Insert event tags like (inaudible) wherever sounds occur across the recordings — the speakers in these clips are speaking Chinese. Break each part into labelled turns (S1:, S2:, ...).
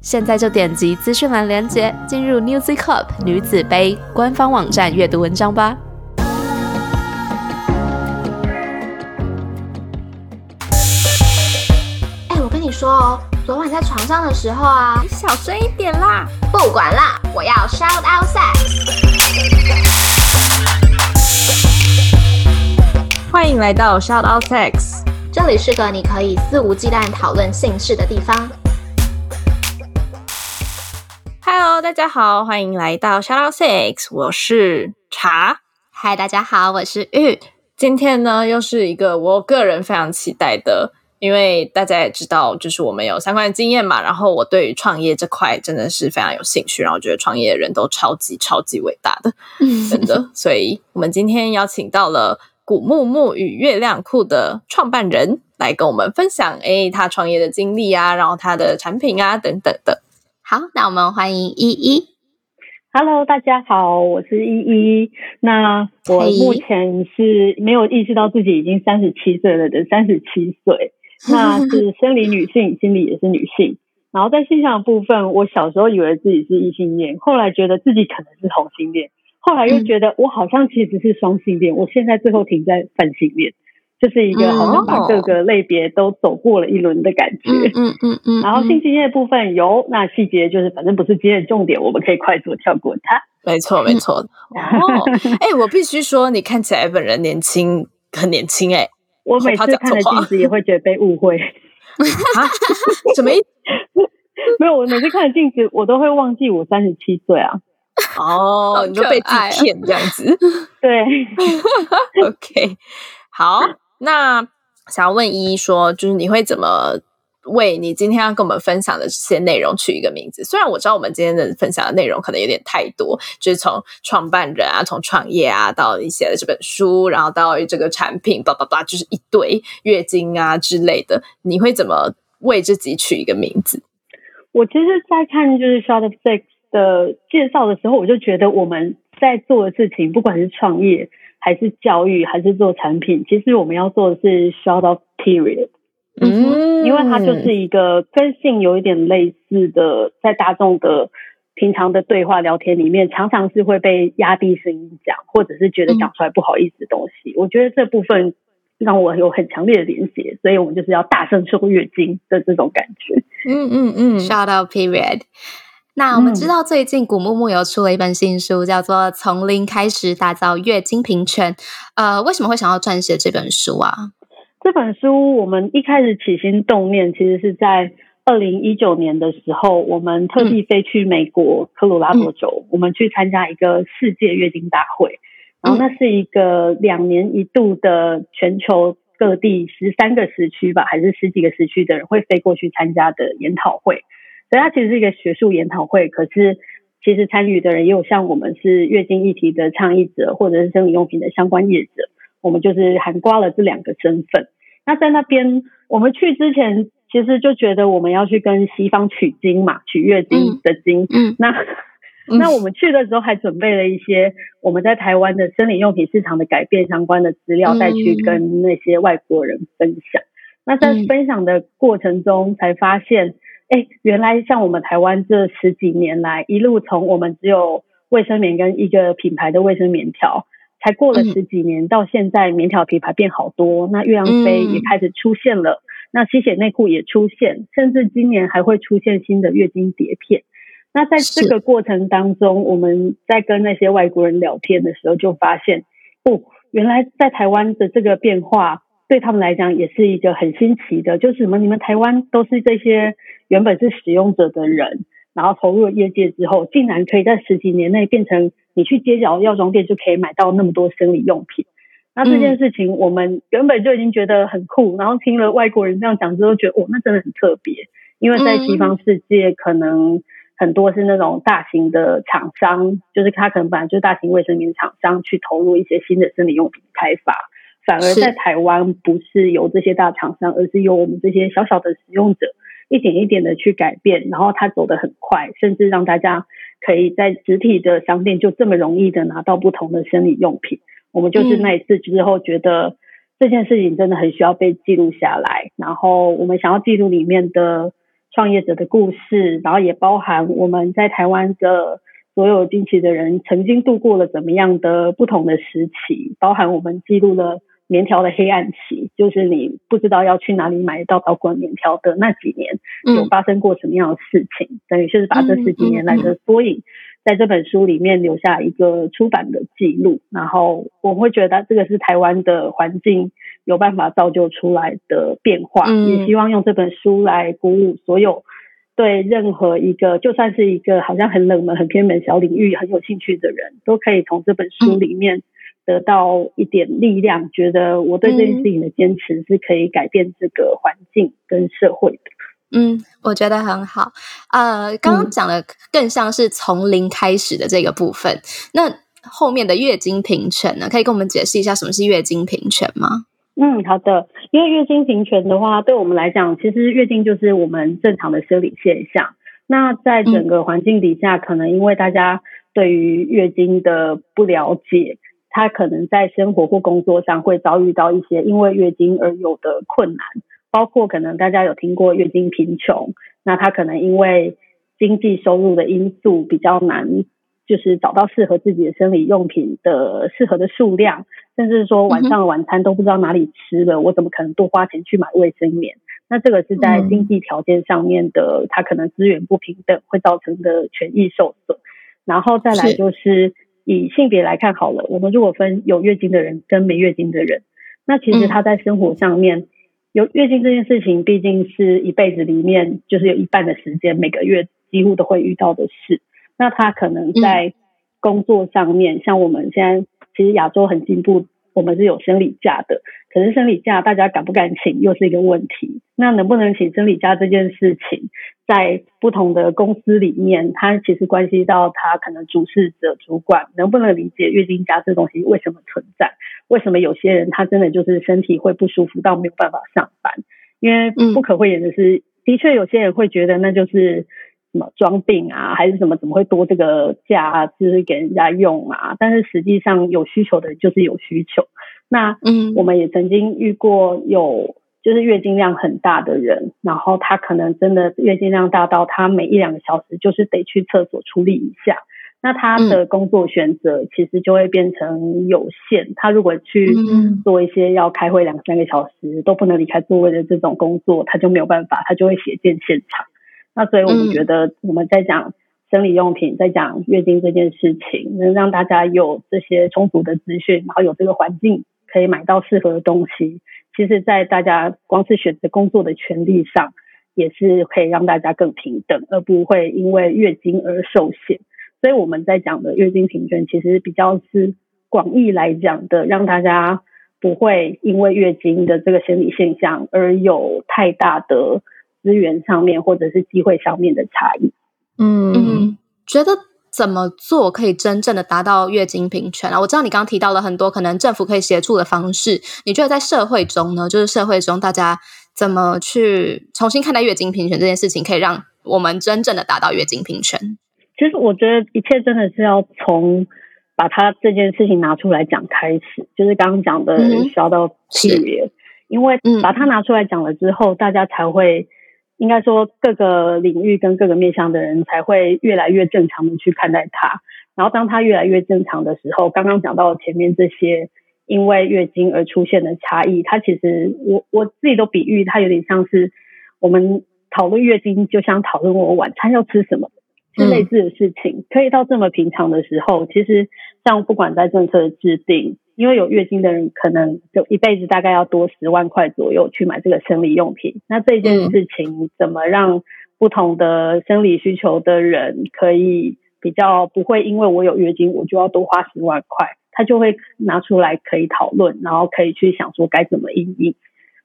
S1: 现在就点击资讯栏链接，进入 n e w z Cup 女子杯官方网站阅读文章吧。
S2: 哎，我跟你说哦，昨晚在床上的时候啊，
S3: 你小声一点啦！
S2: 不管啦，我要 shout out sex。
S3: 欢迎来到 shout out sex，
S2: 这里是个你可以肆无忌惮讨论性事的地方。
S3: Hello，大家好，欢迎来到 Shout Out Six，我是茶。
S1: Hi，大家好，我是玉。
S3: 今天呢，又是一个我个人非常期待的，因为大家也知道，就是我们有相关的经验嘛。然后我对于创业这块真的是非常有兴趣，然后我觉得创业的人都超级超级伟大的，真的。(laughs) 所以我们今天邀请到了古木木与月亮库的创办人来跟我们分享，哎，他创业的经历啊，然后他的产品啊等等的。
S1: 好，那我们欢迎依依。
S4: Hello，大家好，我是依依。那我目前是没有意识到自己已经三十七岁了的三十七岁。(laughs) 那是生理女性，心理也是女性。然后在性向部分，我小时候以为自己是异性恋，后来觉得自己可能是同性恋，后来又觉得我好像其实是双性恋。我现在最后停在泛性恋。就是一个好像把各个类别都走过了一轮的感觉，嗯嗯嗯。(laughs) 然后性经验部分有，那细节就是反正不是今天的重点，我们可以快速跳过它。
S3: 没错，没错。哦，哎，我必须说，你看起来本人年轻，很年轻哎。
S4: 我每次看着镜子也会觉得被误会 (laughs)
S3: 啊？什么意思？(laughs)
S4: 没有，我每次看着镜子，我都会忘记我三十七岁啊。
S3: 哦，你就被自己骗这样子？
S4: 对。
S3: OK，好。那想要问依依说，就是你会怎么为你今天要跟我们分享的这些内容取一个名字？虽然我知道我们今天的分享的内容可能有点太多，就是从创办人啊，从创业啊，到你写的这本书，然后到这个产品，叭叭叭，就是一堆月经啊之类的，你会怎么为自己取一个名字？
S4: 我其实，在看就是 Short of Six 的介绍的时候，我就觉得我们在做的事情，不管是创业。还是教育，还是做产品，其实我们要做的是 short of period，嗯，因为它就是一个跟性有一点类似的，在大众的平常的对话聊天里面，常常是会被压低声音讲，或者是觉得讲出来不好意思的东西。我觉得这部分让我有很强烈的连结，所以我们就是要大声说月经的这种感觉。
S1: 嗯嗯嗯，short of period。那我们知道，最近古木木有出了一本新书，叫做《从零开始打造月经平权》。呃，为什么会想要撰写这本书啊？
S4: 这本书我们一开始起心动念，其实是在二零一九年的时候，我们特地飞去美国科罗拉多州，我们去参加一个世界月经大会。然后那是一个两年一度的全球各地十三个时区吧，还是十几个时区的人会飞过去参加的研讨会。所以它其实是一个学术研讨会，可是其实参与的人也有像我们是月经议题的倡议者，或者是生理用品的相关业者，我们就是涵盖了这两个身份。那在那边我们去之前，其实就觉得我们要去跟西方取经嘛，取月经的经。嗯，那那我们去的时候还准备了一些我们在台湾的生理用品市场的改变相关的资料，再去跟那些外国人分享。那在分享的过程中，才发现。哎，原来像我们台湾这十几年来，一路从我们只有卫生棉跟一个品牌的卫生棉条，才过了十几年，到现在棉条品牌变好多，那月亮杯也开始出现了，那吸血内裤也出现，甚至今年还会出现新的月经碟片。那在这个过程当中，我们在跟那些外国人聊天的时候，就发现，哦，原来在台湾的这个变化对他们来讲也是一个很新奇的，就是什么？你们台湾都是这些。原本是使用者的人，然后投入了业界之后，竟然可以在十几年内变成你去街角药妆店就可以买到那么多生理用品。那这件事情，我们原本就已经觉得很酷，然后听了外国人这样讲之后，觉得哦，那真的很特别。因为在西方世界，可能很多是那种大型的厂商，就是他可能本来就是大型卫生棉厂商去投入一些新的生理用品开发，反而在台湾不是由这些大厂商，而是由我们这些小小的使用者一点一点的去改变，然后它走得很快，甚至让大家可以在实体的商店就这么容易的拿到不同的生理用品。我们就是那一次之后觉得这件事情真的很需要被记录下来，然后我们想要记录里面的。创业者的故事，然后也包含我们在台湾的所有经期的人曾经度过了怎么样的不同的时期，包含我们记录了棉条的黑暗期，就是你不知道要去哪里买到导管棉条的那几年，有发生过什么样的事情，等于就是把这十几年来的缩影。在这本书里面留下一个出版的记录，然后我会觉得这个是台湾的环境有办法造就出来的变化，也希望用这本书来鼓舞所有对任何一个就算是一个好像很冷门、很偏门小领域很有兴趣的人，都可以从这本书里面得到一点力量，觉得我对这件事情的坚持是可以改变这个环境跟社会的。
S1: 嗯，我觉得很好。呃，刚刚讲的更像是从零开始的这个部分。那后面的月经平权呢？可以跟我们解释一下什么是月经平权吗？
S4: 嗯，好的。因为月经平权的话，对我们来讲，其实月经就是我们正常的生理现象。那在整个环境底下，可能因为大家对于月经的不了解，他可能在生活或工作上会遭遇到一些因为月经而有的困难。包括可能大家有听过月经贫穷，那她可能因为经济收入的因素比较难，就是找到适合自己的生理用品的适合的数量，甚至说晚上的晚餐都不知道哪里吃了，我怎么可能多花钱去买卫生棉？那这个是在经济条件上面的，他可能资源不平等会造成的权益受损。然后再来就是以性别来看好了，我们如果分有月经的人跟没月经的人，那其实他在生活上面。有月经这件事情，毕竟是一辈子里面就是有一半的时间，每个月几乎都会遇到的事。那他可能在工作上面，像我们现在其实亚洲很进步，我们是有生理假的。可是生理假大家敢不敢请，又是一个问题。那能不能请生理假这件事情，在不同的公司里面，它其实关系到他可能主事者、主管能不能理解月经假这东西为什么存在。为什么有些人他真的就是身体会不舒服到没有办法上班？因为不可讳言的是，的确有些人会觉得那就是什么装病啊，还是什么怎么会多这个假啊就是给人家用啊？但是实际上有需求的人就是有需求。那嗯，我们也曾经遇过有就是月经量很大的人，然后他可能真的月经量大到他每一两个小时就是得去厕所处理一下。那他的工作选择其实就会变成有限。他如果去做一些要开会两三个小时都不能离开座位的这种工作，他就没有办法，他就会血溅现场。那所以我们觉得我们在讲生理用品，在讲月经这件事情，能让大家有这些充足的资讯，然后有这个环境可以买到适合的东西。其实，在大家光是选择工作的权利上，也是可以让大家更平等，而不会因为月经而受限。所以我们在讲的月经平权，其实比较是广义来讲的，让大家不会因为月经的这个生理现象而有太大的资源上面或者是机会上面的差异。
S1: 嗯，觉得怎么做可以真正的达到月经平权啊？我知道你刚刚提到了很多可能政府可以协助的方式，你觉得在社会中呢，就是社会中大家怎么去重新看待月经平权这件事情，可以让我们真正的达到月经平权？
S4: 其实我觉得一切真的是要从把它这件事情拿出来讲开始，就是刚刚讲的需到 period，因为把它拿出来讲了之后，大家才会应该说各个领域跟各个面向的人才会越来越正常的去看待它。然后当它越来越正常的时候，刚刚讲到前面这些因为月经而出现的差异，它其实我我自己都比喻它有点像是我们讨论月经，就像讨论我晚餐要吃什么。是类似的事情，可以到这么平常的时候，其实像不管在政策的制定，因为有月经的人可能就一辈子大概要多十万块左右去买这个生理用品，那这件事情怎么让不同的生理需求的人可以比较不会因为我有月经我就要多花十万块，他就会拿出来可以讨论，然后可以去想说该怎么应对。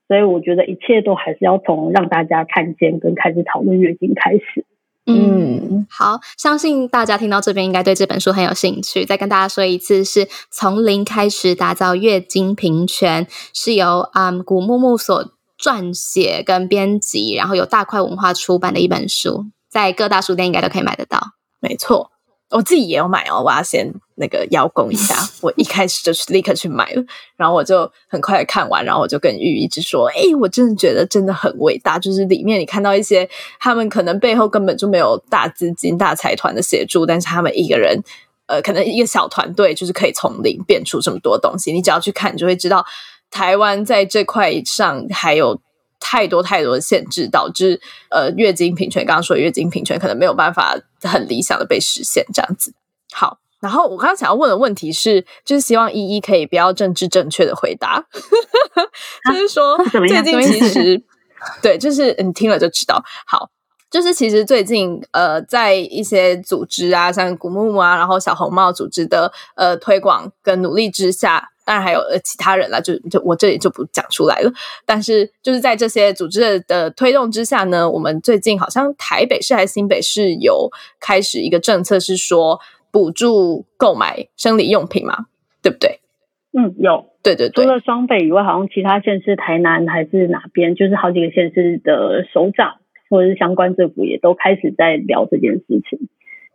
S4: 所以我觉得一切都还是要从让大家看见跟开始讨论月经开始。
S1: 嗯，好，相信大家听到这边应该对这本书很有兴趣。再跟大家说一次，是从零开始打造月经平权，是由嗯古木木所撰写跟编辑，然后有大块文化出版的一本书，在各大书店应该都可以买得到。
S3: 没错。我自己也有买哦，我要先那个邀功一下。(laughs) 我一开始就去立刻去买了，然后我就很快看完，然后我就跟玉一直说：“哎，我真的觉得真的很伟大，就是里面你看到一些他们可能背后根本就没有大资金、大财团的协助，但是他们一个人，呃，可能一个小团队就是可以从零变出这么多东西。你只要去看，你就会知道台湾在这块上还有。”太多太多的限制，导致呃月经平权，刚刚说月经平权可能没有办法很理想的被实现，这样子。好，然后我刚刚想要问的问题是，就是希望依依可以不要政治正确的回答，就是说最近其实对，就是你听了就知道。好，就是其实最近呃，在一些组织啊，像古木木啊，然后小红帽组织的呃推广跟努力之下。当然还有呃其他人啦，就就我这里就不讲出来了。但是就是在这些组织的推动之下呢，我们最近好像台北市还是新北市有开始一个政策，是说补助购买生理用品嘛，对不对？
S4: 嗯，有，
S3: 对对对。
S4: 除了双北以外，好像其他县市，台南还是哪边，就是好几个县市的首长或者是相关政府也都开始在聊这件事情。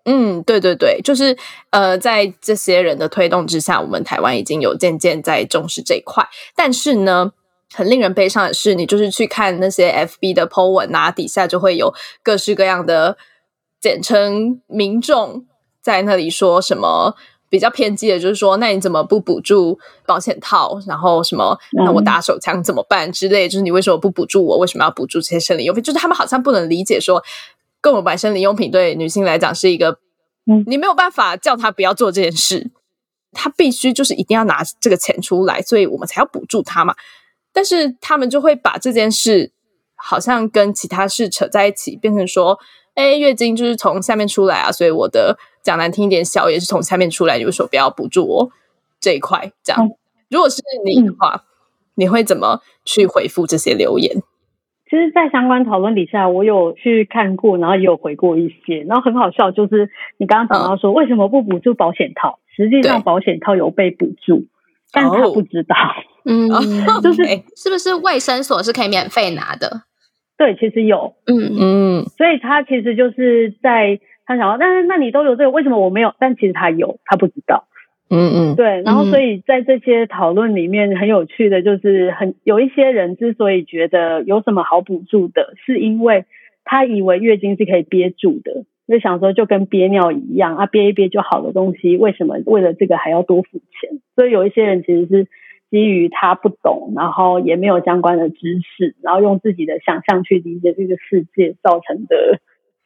S3: 嗯，对对对，就是呃，在这些人的推动之下，我们台湾已经有渐渐在重视这一块。但是呢，很令人悲伤的是，你就是去看那些 FB 的 po 文啊，底下就会有各式各样的简称民众在那里说什么比较偏激的，就是说，那你怎么不补助保险套？然后什么，那我打手枪怎么办之类？就是你为什么不补助我？为什么要补助这些生理用品？就是他们好像不能理解说。购买生理用品对女性来讲是一个，你没有办法叫她不要做这件事，她必须就是一定要拿这个钱出来，所以我们才要补助她嘛。但是他们就会把这件事好像跟其他事扯在一起，变成说，哎，月经就是从下面出来啊，所以我的讲难听一点，小也是从下面出来，你为什么不要补助我这一块？这样，如果是你的话，你会怎么去回复这些留言？
S4: 其实，在相关讨论底下，我有去看过，然后也有回过一些，然后很好笑，就是你刚刚讲到说，为什么不补助保险套？实际上，保险套有被补助，但他不知道，
S1: 嗯，(laughs) 就是是不是卫生所是可以免费拿的？
S4: 对，其实有，
S1: 嗯嗯，
S4: 所以他其实就是在他想，但是那你都有这个，为什么我没有？但其实他有，他不知道。
S3: 嗯嗯，
S4: 对，然后所以在这些讨论里面很有趣的就是很有一些人之所以觉得有什么好补助的，是因为他以为月经是可以憋住的，就想说就跟憋尿一样啊，憋一憋就好的东西，为什么为了这个还要多付钱？所以有一些人其实是基于他不懂，然后也没有相关的知识，然后用自己的想象去理解这个世界造成的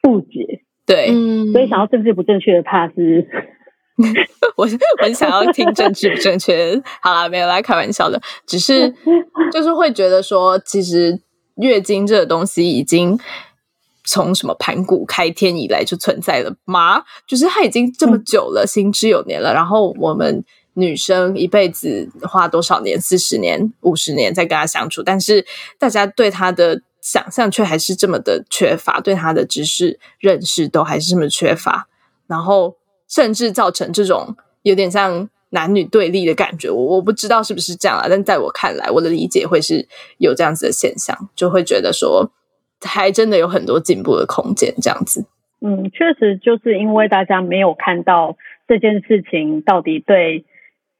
S4: 误解。
S3: 对，
S4: 所以想要政治不正确的怕是。(laughs)
S3: 我我想要听政治不正确，好了，没有来开玩笑的，只是 (laughs) 就是会觉得说，其实月经这个东西已经从什么盘古开天以来就存在了吗？就是它已经这么久了，行之有年了。然后我们女生一辈子花多少年，四十年、五十年在跟他相处，但是大家对他的想象却还是这么的缺乏，对他的知识认识都还是这么缺乏，然后。甚至造成这种有点像男女对立的感觉，我我不知道是不是这样啊，但在我看来，我的理解会是有这样子的现象，就会觉得说还真的有很多进步的空间，这样子。
S4: 嗯，确实就是因为大家没有看到这件事情到底对，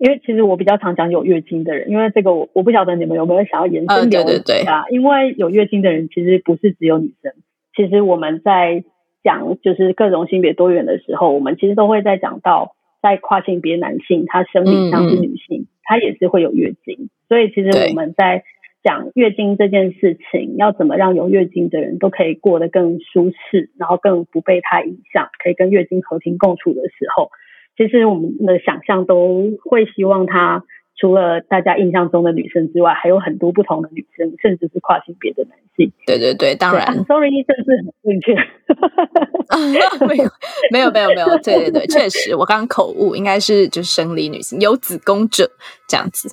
S4: 因为其实我比较常讲有月经的人，因为这个我我不晓得你们有没有想要延伸
S3: 对对对
S4: 啊，因为有月经的人其实不是只有女生，其实我们在。讲就是各种性别多元的时候，我们其实都会在讲到，在跨性别男性，他生理上是女性，他也是会有月经。所以其实我们在讲月经这件事情，要怎么让有月经的人都可以过得更舒适，然后更不被它影响，可以跟月经和平共处的时候，其实我们的想象都会希望她。除了大家印象中的女生之外，还有很多不同的女生，甚至是跨性别的男性。
S3: 对对对，当然
S4: ，sorry，这是很正确。(laughs)
S3: 没有没有没有没有，对对对，确实，我刚刚口误，应该是就是生理女性有子宫者这样子。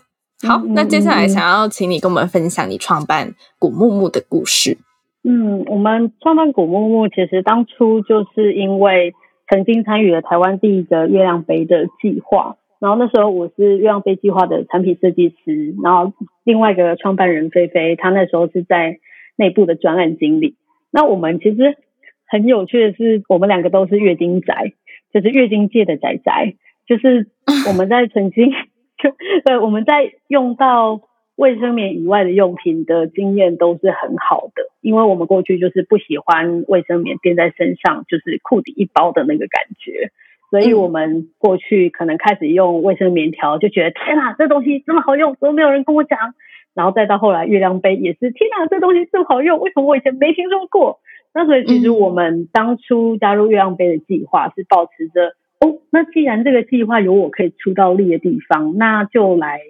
S3: 好，那接下来想要请你跟我们分享你创办古木木的故事。
S4: 嗯，我们创办古木木，其实当初就是因为曾经参与了台湾第一个月亮杯的计划，然后那时候我是月亮杯计划的产品设计师，然后另外一个创办人菲菲，她那时候是在内部的专案经理。那我们其实很有趣的是，我们两个都是月经宅，就是月经界的宅宅，就是我们在曾经，(laughs) 对，我们在用到。卫生棉以外的用品的经验都是很好的，因为我们过去就是不喜欢卫生棉垫在身上，就是裤底一包的那个感觉，所以我们过去可能开始用卫生棉条，就觉得天哪，这东西这么好用，怎么没有人跟我讲？然后再到后来月亮杯也是，天哪，这东西这么好用，为什么我以前没听说过？那所以其实我们当初加入月亮杯的计划是保持着，哦，那既然这个计划有我可以出到力的地方，那就来。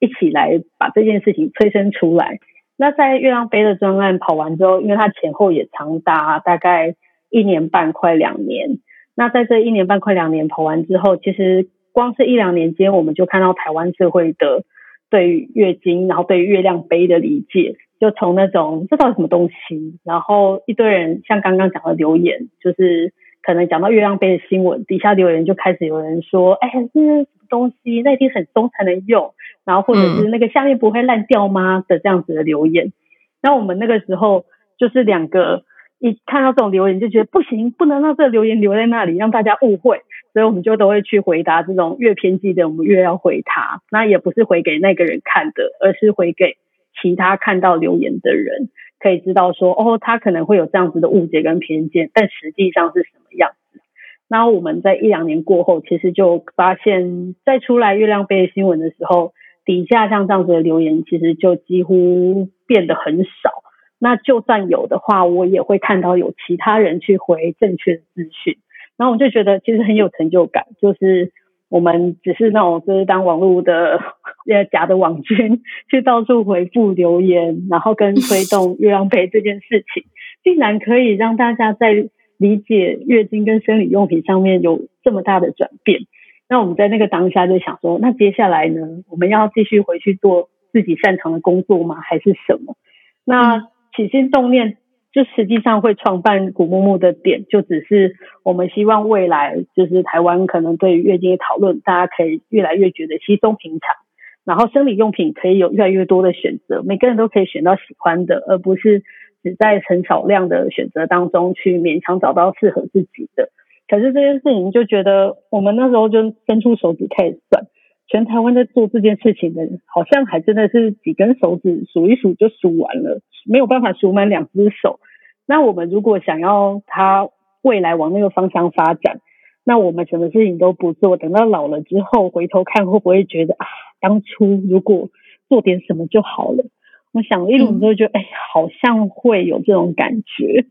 S4: 一起来把这件事情催生出来。那在月亮杯的专案跑完之后，因为它前后也长达大概一年半快两年。那在这一年半快两年跑完之后，其实光是一两年间，我们就看到台湾社会的对于月经，然后对月亮杯的理解，就从那种这到底什么东西，然后一堆人像刚刚讲的留言，就是可能讲到月亮杯的新闻，底下留言就开始有人说：“哎，这是什么东西？那一定很松才能用。”然后或者是那个下面不会烂掉吗的这样子的留言，那我们那个时候就是两个一看到这种留言就觉得不行，不能让这个留言留在那里让大家误会，所以我们就都会去回答这种越偏激的，我们越要回他。那也不是回给那个人看的，而是回给其他看到留言的人，可以知道说哦，他可能会有这样子的误解跟偏见，但实际上是什么样子。那我们在一两年过后，其实就发现，在出来月亮杯新闻的时候。底下像这样子的留言，其实就几乎变得很少。那就算有的话，我也会看到有其他人去回正确的资讯，然后我就觉得其实很有成就感。就是我们只是那种就是当网络的 (laughs) 呃假的网军，(laughs) 去到处回复留言，然后跟推动 (laughs) 月亮杯这件事情，竟然可以让大家在理解月经跟生理用品上面有这么大的转变。那我们在那个当下就想说，那接下来呢，我们要继续回去做自己擅长的工作吗？还是什么？那起心动念，就实际上会创办古木木的点，就只是我们希望未来就是台湾可能对于月经的讨论，大家可以越来越觉得稀松平常，然后生理用品可以有越来越多的选择，每个人都可以选到喜欢的，而不是只在很少量的选择当中去勉强找到适合自己的。可是这件事情就觉得，我们那时候就伸出手指开始算，全台湾在做这件事情的人，好像还真的是几根手指数一数就数完了，没有办法数满两只手。那我们如果想要他未来往那个方向发展，那我们什么事情都不做，等到老了之后回头看，会不会觉得啊，当初如果做点什么就好了？我想一轮之后就哎，好像会有这种感觉。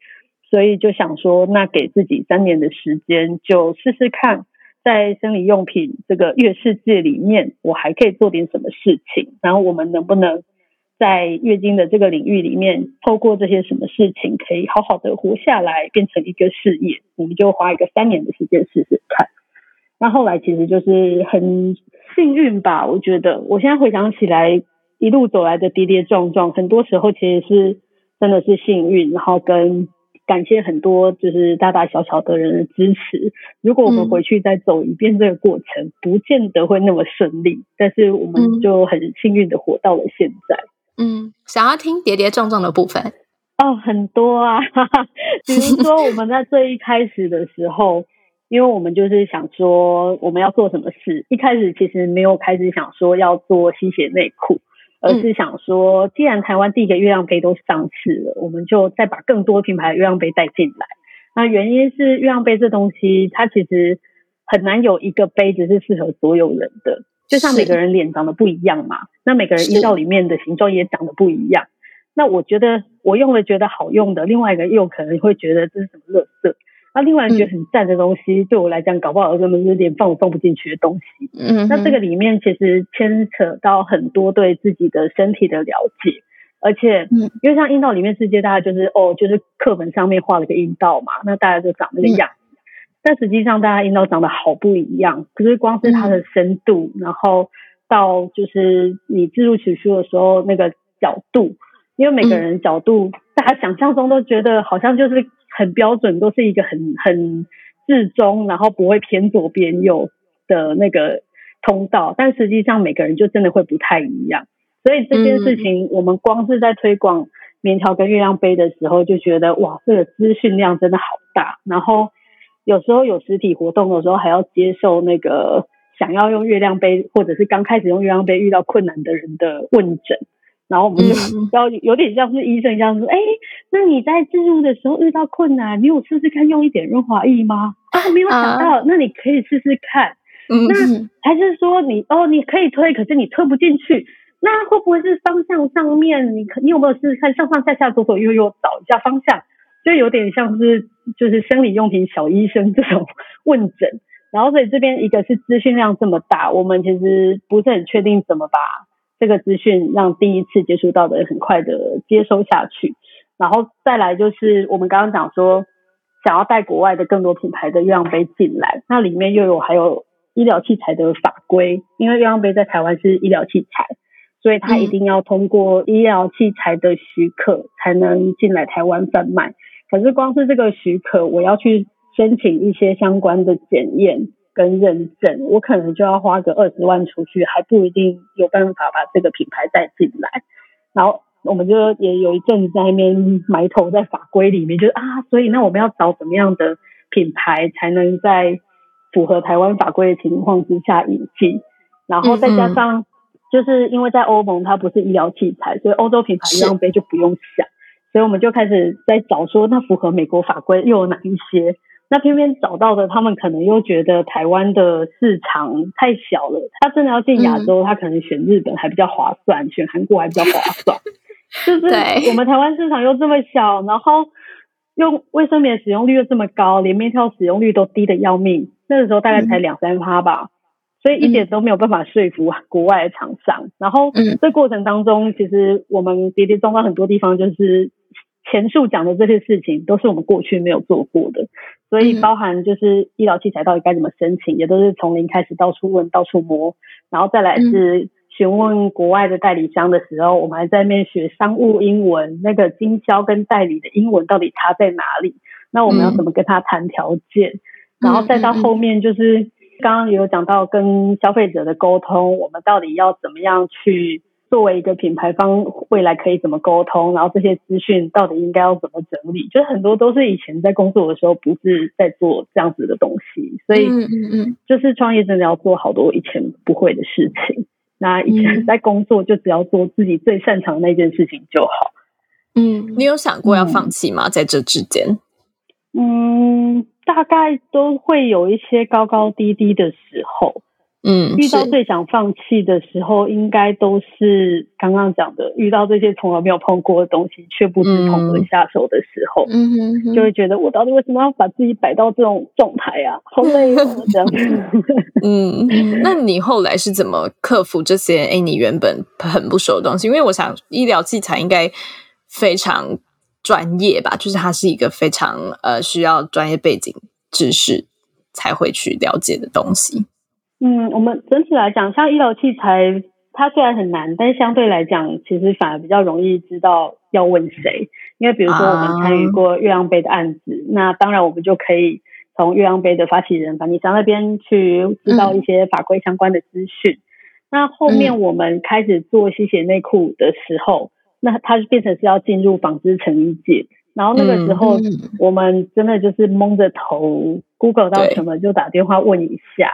S4: 所以就想说，那给自己三年的时间，就试试看，在生理用品这个月世界里面，我还可以做点什么事情。然后我们能不能在月经的这个领域里面，透过这些什么事情，可以好好的活下来，变成一个事业？我们就花一个三年的时间试试看。那后来其实就是很幸运吧，我觉得我现在回想起来，一路走来的跌跌撞撞，很多时候其实是真的是幸运，然后跟。感谢很多就是大大小小的人的支持。如果我们回去再走一遍这个过程，不见得会那么顺利，但是我们就很幸运的活到了现在。
S1: 嗯，想要听跌跌撞撞的部分
S4: 哦，很多啊，(laughs) 比如说我们在最一开始的时候，因为我们就是想说我们要做什么事，一开始其实没有开始想说要做吸血内裤。而是想说，既然台湾第一个月亮杯都上市了，我们就再把更多品牌的月亮杯带进来。那原因是月亮杯这东西，它其实很难有一个杯子是适合所有人的。就像每个人脸长得不一样嘛，那每个人阴道里面的形状也长得不一样。那我觉得我用了觉得好用的，另外一个又可能会觉得这是什么垃圾。那另外觉得很赞的东西，对我来讲搞不好根本有点放我放不进去的东西。嗯，那这个里面其实牵扯到很多对自己的身体的了解，而且，嗯因为像阴道里面世界，大家就是哦，就是课本上面画了个阴道嘛，那大家就长那个样。但实际上，大家阴道长得好不一样。可是光是它的深度，然后到就是你自入取出的时候那个角度，因为每个人角度，大家想象中都觉得好像就是很标准，都是一个很很至中，然后不会偏左边右的那个通道，但实际上每个人就真的会不太一样。所以这件事情，我们光是在推广棉条跟月亮杯的时候，就觉得哇，这个资讯量真的好大。然后有时候有实体活动的时候，还要接受那个想要用月亮杯，或者是刚开始用月亮杯遇到困难的人的问诊。然后我们就要有点像是医生一样说，哎，那你在自入的时候遇到困难，你有试试看用一点润滑液吗？啊，没有想到，那你可以试试看。嗯那还是说你哦，你可以推，可是你推不进去。那会不会是方向上面？你可你有没有试试看上上下下左左右右找一下方向？就有点像是就是生理用品小医生这种问诊。然后所以这边一个是资讯量这么大，我们其实不是很确定怎么把这个资讯让第一次接触到的人很快的接收下去。然后再来就是我们刚刚讲说想要带国外的更多品牌的月亮杯进来，那里面又有还有医疗器材的法规，因为月亮杯在台湾是医疗器材。所以它一定要通过医疗器材的许可才能进来台湾贩卖。可是光是这个许可，我要去申请一些相关的检验跟认证，我可能就要花个二十万出去，还不一定有办法把这个品牌带进来。然后我们就也有一阵子在那边埋头在法规里面，就是啊，所以那我们要找怎么样的品牌才能在符合台湾法规的情况之下引进，然后再加上。就是因为在欧盟它不是医疗器材，所以欧洲品牌一样杯就不用想，所以我们就开始在找说那符合美国法规又有哪一些？那偏偏找到的他们可能又觉得台湾的市场太小了，他真的要进亚洲，他可能选日本还比较划算，选韩国还比较划算。就是我们台湾市场又这么小，然后用卫生棉使用率又这么高，连面条使用率都低的要命，那个时候大概才两三趴吧。所以一点都没有办法说服国外的厂商。然后这过程当中，其实我们跌跌撞撞很多地方，就是前述讲的这些事情，都是我们过去没有做过的。所以包含就是医疗器材到底该怎么申请，也都是从零开始到处问、到处摸。然后再来是询问国外的代理商的时候，我们还在那边学商务英文，那个经销跟代理的英文到底差在哪里？那我们要怎么跟他谈条件？然后再到后面就是。刚刚也有讲到跟消费者的沟通，我们到底要怎么样去作为一个品牌方，未来可以怎么沟通？然后这些资讯到底应该要怎么整理？就是很多都是以前在工作的时候不是在做这样子的东西，所以嗯嗯嗯，就是创业真的要做好多以前不会的事情。那以前在工作就只要做自己最擅长的那件事情就好。
S3: 嗯，你有想过要放弃吗？在这之间？
S4: 嗯。大概都会有一些高高低低的时候，
S3: 嗯，
S4: 遇到最想放弃的时候，应该都是刚刚讲的，遇到这些从来没有碰过的东西，却不知从何下手的时候，
S3: 嗯哼，
S4: 就会觉得我到底为什么要把自己摆到这种状态啊？好累哦，这样子。(laughs)
S3: 嗯，那你后来是怎么克服这些？哎，你原本很不熟的东西，因为我想医疗器材应该非常。专业吧，就是它是一个非常呃需要专业背景知识才会去了解的东西。
S4: 嗯，我们整体来讲，像医疗器材，它虽然很难，但是相对来讲，其实反而比较容易知道要问谁。因为比如说我们参与过月亮杯的案子，那当然我们就可以从月亮杯的发起人樊尼商那边去知道一些法规相关的资讯。那后面我们开始做吸血内裤的时候。那它就变成是要进入纺织成衣界，然后那个时候我们真的就是蒙着头，Google 到什么就打电话问一下，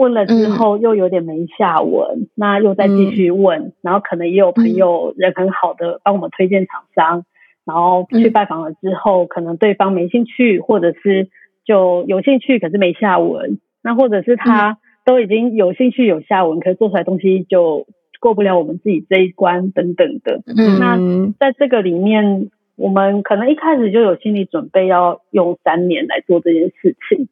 S4: 问了之后又有点没下文，那又再继续问，然后可能也有朋友人很好的帮我们推荐厂商，然后去拜访了之后，可能对方没兴趣，或者是就有兴趣可是没下文，那或者是他都已经有兴趣有下文，可是做出来东西就。过不了我们自己这一关等等的，嗯，那在这个里面，我们可能一开始就有心理准备，要用三年来做这件事情，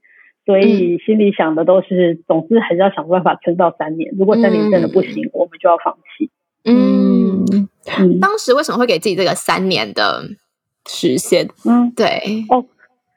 S4: 所以心里想的都是，总之还是要想办法撑到三年。如果三年真的不行，我们就要放弃。
S1: 嗯，当时为什么会给自己这个三年的时限？
S4: 嗯，
S1: 对，
S4: 哦，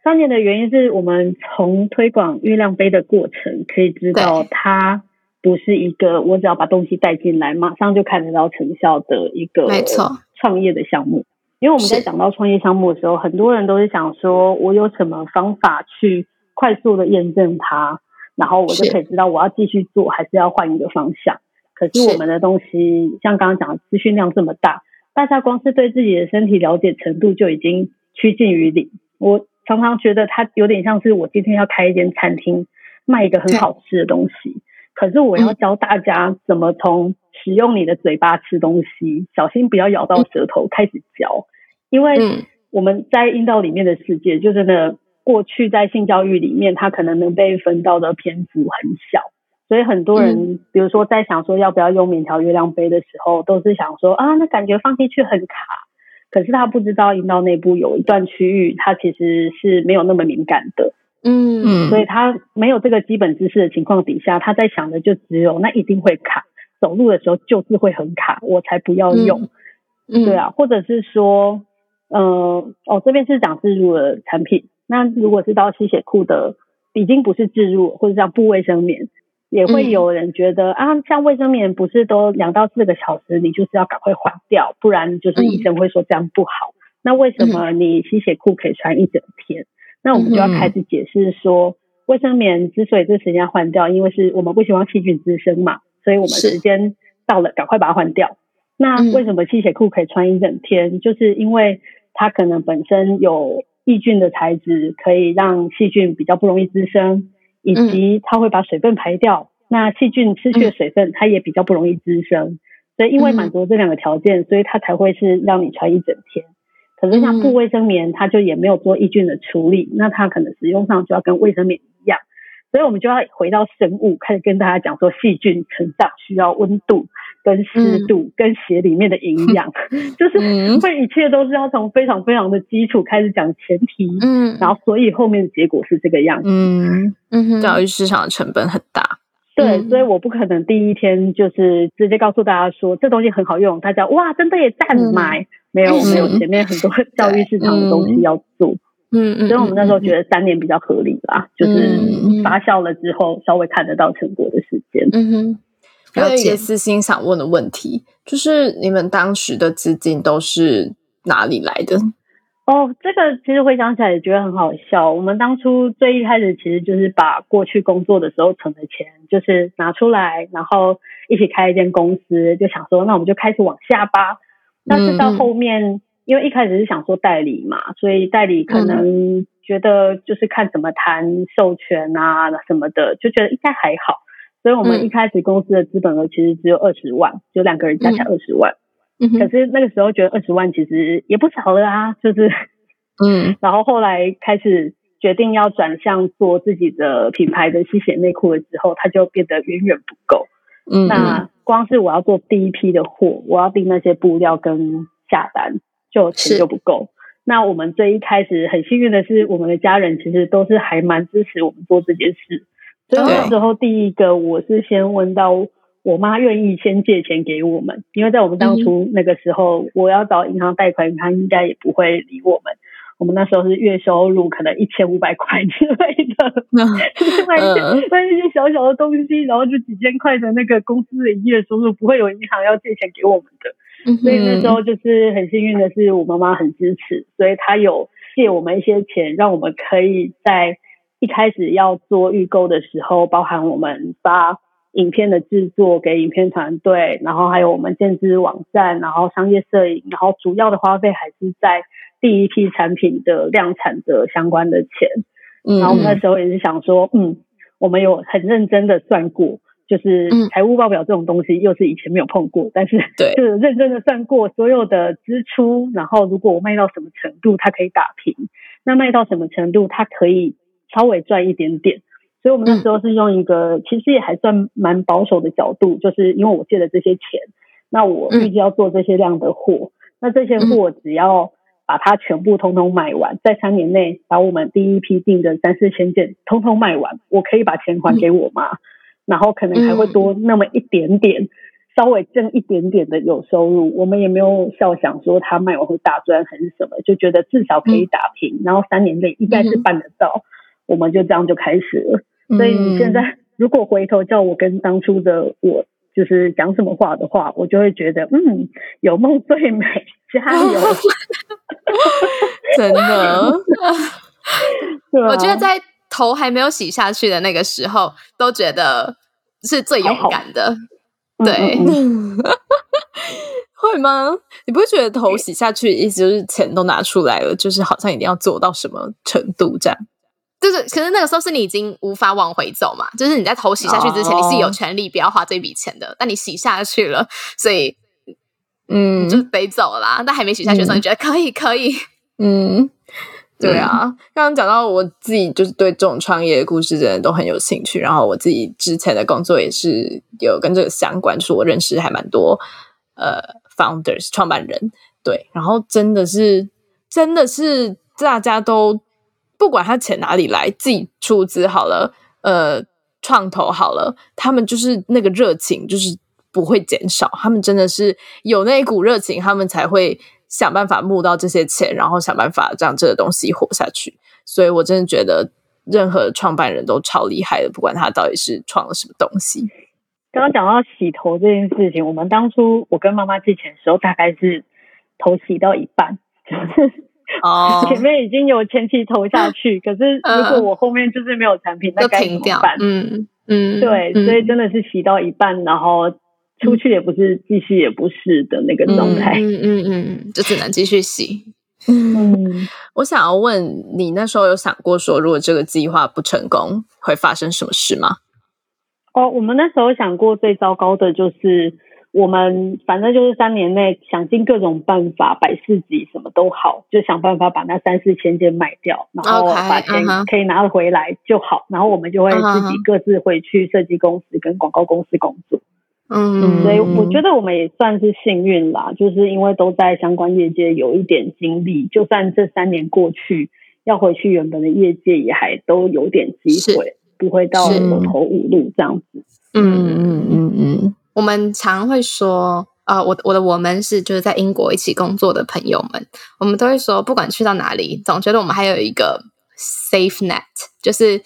S4: 三年的原因是我们从推广月亮杯的过程可以知道它。不是一个我只要把东西带进来，马上就看得到成效的一个
S1: 没错
S4: 创业的项目。因为我们在讲到创业项目的时候，很多人都是想说，我有什么方法去快速的验证它，然后我就可以知道我要继续做还是要换一个方向。可是我们的东西，像刚刚讲的资讯量这么大，大家光是对自己的身体了解程度就已经趋近于零。我常常觉得它有点像是我今天要开一间餐厅，卖一个很好吃的东西，可是我要教大家怎么从使用你的嘴巴吃东西，小心不要咬到舌头开始嚼。因为我们在阴道里面的世界，就真的过去在性教育里面，他可能能被分到的篇幅很小，所以很多人，比如说在想说要不要用棉条月亮杯的时候，都是想说啊，那感觉放进去很卡，可是他不知道阴道内部有一段区域，它其实是没有那么敏感的，嗯，所以他没有这个基本知识的情况底下，他在想的就只有那一定会卡，走路的时候就是会很卡，我才不要用，对啊，或者是说。嗯，哦，这边是讲自入的产品。那如果是到吸血裤的，已经不是置入，或者像布卫生棉，也会有人觉得啊，像卫生棉不是都两到四个小时，你就是要赶快换掉，不然就是医生会说这样不好。那为什么你吸血裤可以穿一整天？那我们就要开始解释说，卫生棉之所以这时间要换掉，因为是我们不希望细菌滋生嘛，所以我们时间到了，赶快把它换掉。那为什么吸血裤可以穿一整天？就是因为它可能本身有抑菌的材质，可以让细菌比较不容易滋生，以及它会把水分排掉。那细菌失去的水分，它也比较不容易滋生。所以因为满足这两个条件，所以它才会是让你穿一整天。可是像布卫生棉，它就也没有做抑菌的处理，那它可能使用上就要跟卫生棉。所以我们就要回到生物，开始跟大家讲说，细菌成长需要温度。跟湿度、跟血里面的营养，(laughs) 就是会一切都是要从非常非常的基础开始讲前提，嗯，然后所以后面的结果是这个样子，嗯。
S3: 嗯，教育市场的成本很大，
S4: 对，所以我不可能第一天就是直接告诉大家说这东西很好用，大家哇真的也赞买，没有没有前面很多教育市场的东西要做，嗯嗯嗯，所以我们那时候觉得三年比较合理吧，就是发酵了之后稍微看得到成果的时间，嗯哼。
S3: 还有一个私心想问的问题，就是你们当时的资金都是哪里来的？
S4: 哦，这个其实回想起来也觉得很好笑。我们当初最一开始其实就是把过去工作的时候存的钱，就是拿出来，然后一起开一间公司，就想说那我们就开始往下吧。但是到后面，因为一开始是想做代理嘛，所以代理可能觉得就是看怎么谈授权啊什么的，就觉得应该还好。所以我们一开始公司的资本额其实只有二十万，就两个人加起来二十万。嗯，可是那个时候觉得二十万其实也不少了啊，就是，嗯。(laughs) 然后后来开始决定要转向做自己的品牌的吸血内裤了之后，它就变得远远不够。嗯，那光是我要做第一批的货，我要订那些布料跟下单，就钱就不够。那我们最一开始很幸运的是，我们的家人其实都是还蛮支持我们做这件事。所以那时候，第一个我是先问到我妈愿意先借钱给我们，因为在我们当初那个时候，我要找银行贷款，银行应该也不会理我们。我们那时候是月收入可能一千五百块之类的，(laughs) 买一些买一些小小的东西，然后就几千块的那个公司的营业收入，不会有银行要借钱给我们的。所以那时候就是很幸运的是，我妈妈很支持，所以她有借我们一些钱，让我们可以在。一开始要做预购的时候，包含我们发影片的制作给影片团队，然后还有我们建制网站，然后商业摄影，然后主要的花费还是在第一批产品的量产的相关的钱。嗯，然后那时候也是想说，嗯，我们有很认真的算过，就是财务报表这种东西又是以前没有碰过，但是对，(laughs) 就是认真的算过所有的支出，然后如果我卖到什么程度，它可以打平，那卖到什么程度，它可以。稍微赚一点点，所以我们那时候是用一个其实也还算蛮保守的角度，就是因为我借了这些钱，那我预计要做这些量的货，那这些货只要把它全部通通卖完，在三年内把我们第一批订的三四千件通通卖完，我可以把钱还给我妈，然后可能还会多那么一点点，稍微挣一点点的有收入，我们也没有笑想说他卖完会大赚还是什么，就觉得至少可以打平，然后三年内应该是办得到。我们就这样就开始了，所以你现在如果回头叫我跟当初的我就是讲什么话的话，我就会觉得嗯，有梦最美，加油！(laughs)
S3: 真的，(laughs)
S1: 我觉得在头还没有洗下去的那个时候，都觉得是最勇敢的。对，
S4: 嗯嗯嗯 (laughs)
S3: 会吗？你不会觉得头洗下去，意思就是钱都拿出来了，就是好像一定要做到什么程度这样？
S1: 就是，可是那个时候是你已经无法往回走嘛，就是你在头洗下去之前，
S3: 哦
S1: 你是有权利不要花这笔钱的，但你洗下去了，所以
S3: 嗯
S1: 就得走啦。但还没洗下去的时候，
S3: 嗯
S1: 你觉得可以，可以，
S3: 嗯，对啊。刚刚讲到我自己，就是对这种创业的故事真的都很有兴趣。然后我自己之前的工作也是有跟这个相关，就是我认识还蛮多呃 founders 创办人，对，然后真的是真的是大家都不管他钱哪里来，自己出资好了，呃，创投好了，他们就是那个热情就是不会减少，他们真的是有那一股热情，他们才会想办法募到这些钱，然后想办法让这个东西活下去。所以我真的觉得任何创办人都超厉害的，不管他到底是创了什么东西。
S4: 刚刚讲到洗头这件事情，我们当初我跟妈妈借钱的时候，大概是头洗到一半，就是
S3: 哦 (laughs)
S4: 前面已经有前期投下去，可是如果我后面就是没有产品，那
S1: 就
S4: 该怎么办？。
S1: 嗯嗯，
S4: 对，
S1: 嗯
S4: 所以真的是洗到一半，然后出去也不是，继续也不是的那个状态。
S1: 嗯嗯嗯，就只能继续洗。(laughs)
S4: 嗯，
S3: 我想要问你，那时候有想过说，如果这个计划不成功，会发生什么事吗？
S4: 哦，我们那时候想过最糟糕的就是，我们反正就是三年内想尽各种办法，百事集什么都好，就想办法把那三四千件卖掉，然后把钱可以拿回来就好。然后我们就会自己各自回去设计公司跟广告公司工作。
S1: 嗯，
S4: 所以我觉得我们也算是幸运啦，就是因为都在相关业界有一点经历，就算这三年过去，要回去原本的业界也还都有点机会，不会到
S1: 是
S4: 走投无路这样子。
S1: 嗯。
S3: 嗯嗯嗯。
S1: 我们常会说，呃，我我的我们是就是在英国一起工作的朋友们，我们都会说，不管去到哪里，总觉得我们还有一个 safe net，就是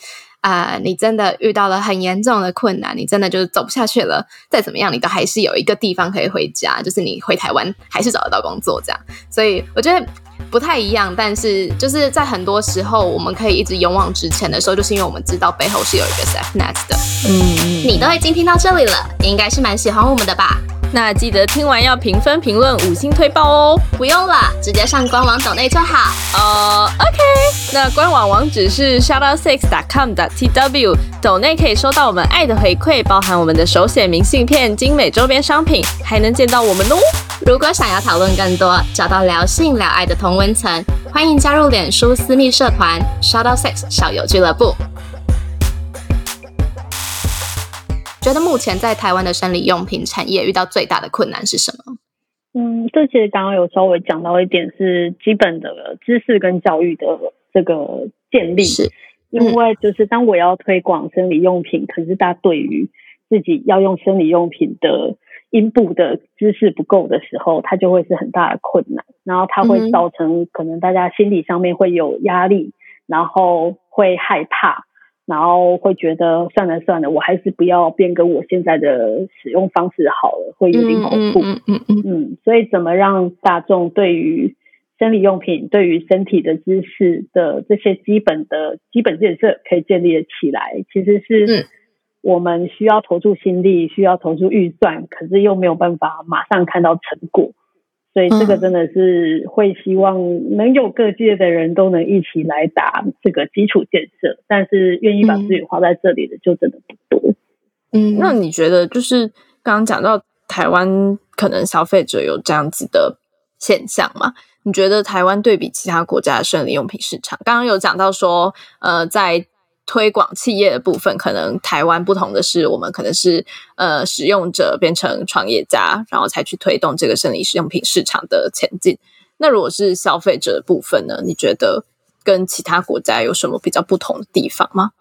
S1: 啊、呃你真的遇到了很严重的困难，你真的就是走不下去了，再怎么样，你都还是有一个地方可以回家，就是你回台湾还是找得到工作这样。所以我觉得不太一样，但是就是在很多时候，我们可以一直勇往直前的时候，就是因为我们知道背后是有一个 safe net 的。
S3: 嗯，
S2: 你都已经听到这里了，你应该是蛮喜欢我们的吧？
S3: 那记得听完要评分、评论、五星推爆哦。
S2: 不用了，直接上官网抖内就好。
S3: 呃，OK，那官网网址是 shoutoutsix.com.tw，抖内可以收到我们爱的回馈，包含我们的手写明信片、精美周边商品，还能见到我们哦。
S2: 如果想要讨论更多，找到聊性聊爱的同温层，欢迎加入脸书私密社团 Shoutoutsix 小友俱乐部。
S1: 觉得目前在台湾的生理用品产业遇到最大的困难是什么？
S4: 嗯，这其实刚刚有稍微讲到一点是基本的知识跟教育的这个建立，
S1: 是
S4: 因为就是当我要推广生理用品，可是大家对于自己要用生理用品的阴部的知识不够的时候，它就会是很大的困难，然后它会
S1: 嗯
S4: 造成可能大家心理上面会有压力，然后会害怕。然后会觉得算了算了，我还是不要变更我现在的使用方式好了，会有点恐怖。
S1: 嗯嗯嗯
S4: 嗯，所以怎么让大众对于生理用品、对于身体的知识的这些基本的基本建设可以建立的起来，其实
S1: 嗯
S4: 是我们需要投注心力、需要投注预算，可是又没有办法马上看到成果。所以这个
S1: 嗯
S4: 真的是会希望能有各界的人都能一起来打这个基础建设，但是愿意把自己花在这里的就真的不多。
S1: 嗯，
S3: 那你觉得，就是刚刚讲到台湾可能消费者有这样子的现象吗？你觉得台湾对比其他国家的生理用品市场，刚刚有讲到说，呃，在推广企业的部分，可能台湾不同的是，我们可能是呃使用者变成创业家，然后才去推动这个生理使用品市场的前进。那如果是消费者的部分呢？你觉得跟其他国家有什么比较不同的地方吗？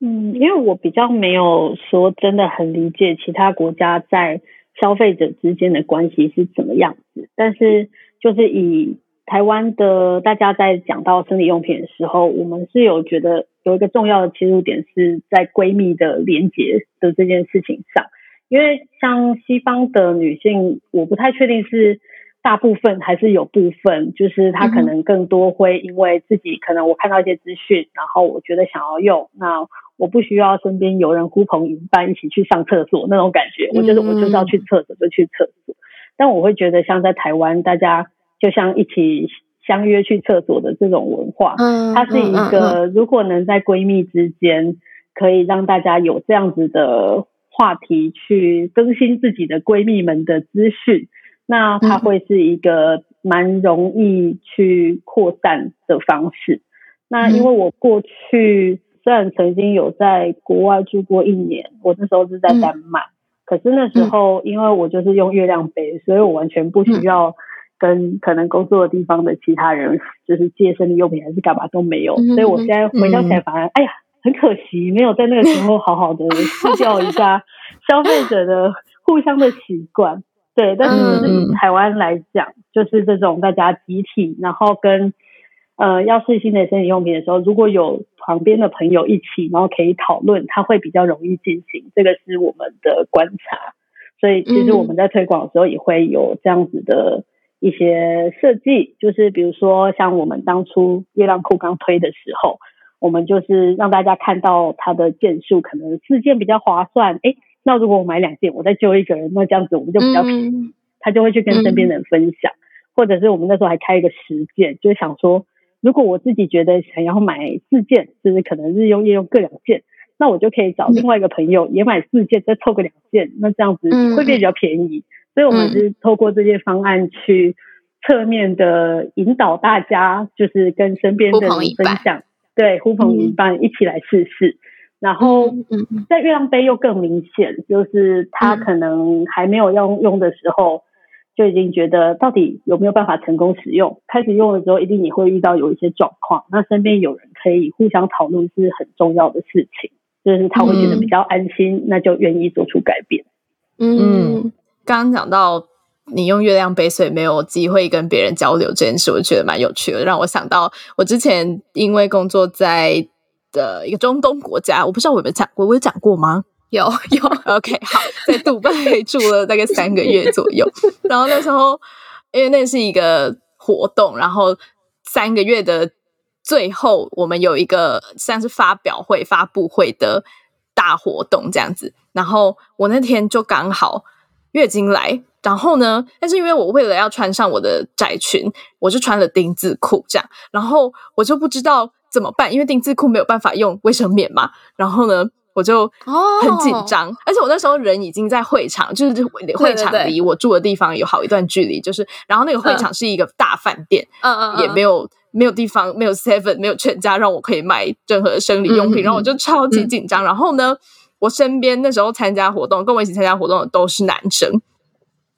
S4: 嗯，因为我比较没有说真的很理解其他国家在消费者之间的关系是怎么样子，但是就是以台湾的大家在讲到生理用品的时候，我们是有觉得有一个重要的切入点是在闺蜜的连结的这件事情上，因为像西方的女性，我不太确定是。大部分还是有部分，就是她可能更多会因为自己可能我看到一些资讯，然后我觉得想要用，那我不需要身边有人呼朋引伴一起去上厕所那种感觉，我觉得我就是要去厕所就去厕所。但我会觉得像在台湾，大家就像一起相约去厕所的这种文化，它是一个如果能在闺蜜之间可以让大家有这样子的话题去更新自己的闺蜜们的资讯。那它会是一个蛮容易去扩散的方式。那因为我过去虽然曾经有在国外住过一年，我那时候是在丹麦，可是那时候因为我就是用月亮杯，所以我完全不需要跟可能工作的地方的其他人就是借生理用品还是干嘛都没有。所以我现在回想起来，反而哎呀，很可惜没有在那个时候好好的试教一下消费者的互相的习惯。对，但是就是以台湾来讲，就是这种大家集体，然后跟呃要试新的生理用品的时候，如果有旁边的朋友一起，然后可以讨论，它会比较容易进行。这个是我们的观察，所以其实我们在推广的时候也会有这样子的一些设计，就是比如说像我们当初月亮裤刚推的时候，我们就是让大家看到它的件数，可能四件比较划算，哎。那如果我买两件，我再救一个人，那这样子我们就比较便宜。他就会去跟身边人分享，或者是我们那时候还开一个十件，就是想说，如果我自己觉得想要买四件，就是可能日用夜用各两件，那我就可以找另外一个朋友也买四件，再凑个两件，那这样子会变比较便宜。所以我们是透过这些方案去侧面的引导大家，就是跟身边的人分享，对，呼朋引伴一起来试试。然后，在月亮杯又更明显，就是他可能还没有要用的时候，就已经觉得到底有没有办法成功使用。开始用的时候，一定你会遇到有一些状况，那身边有人可以互相讨论是很重要的事情，就是他会觉得比较安心，那就愿意做出改变。
S3: 嗯，刚刚讲到你用月亮杯，所以没有机会跟别人交流这件事，我觉得蛮有趣的，让我想到我之前因为工作在。的一个中东国家，我不知道我有没有讲过，我有讲过吗？
S1: 有有
S3: ，OK，好，在杜拜住了大概三个月左右，然后那时候因为那是一个活动，然后三个月的最后，我们有一个像是发表会、发布会的大活动这样子，然后我那天就刚好月经来，然后呢，但是因为我为了要穿上我的窄裙，我就穿了丁字裤这样，然后我就不知道。怎么办？因为丁字裤没有办法用卫生棉嘛。然后呢，我就很紧张，而且我那时候人已经在会场，就是会场离我住的地方有好一段距离。就是，然后那个会场是一个大饭店，嗯嗯，也没有没有地方，没有 seven，没有全家让我可以买任何生理用品。然后我就超级紧张。然后呢，我身边那时候参加活动，跟我一起参加活动的都是男生。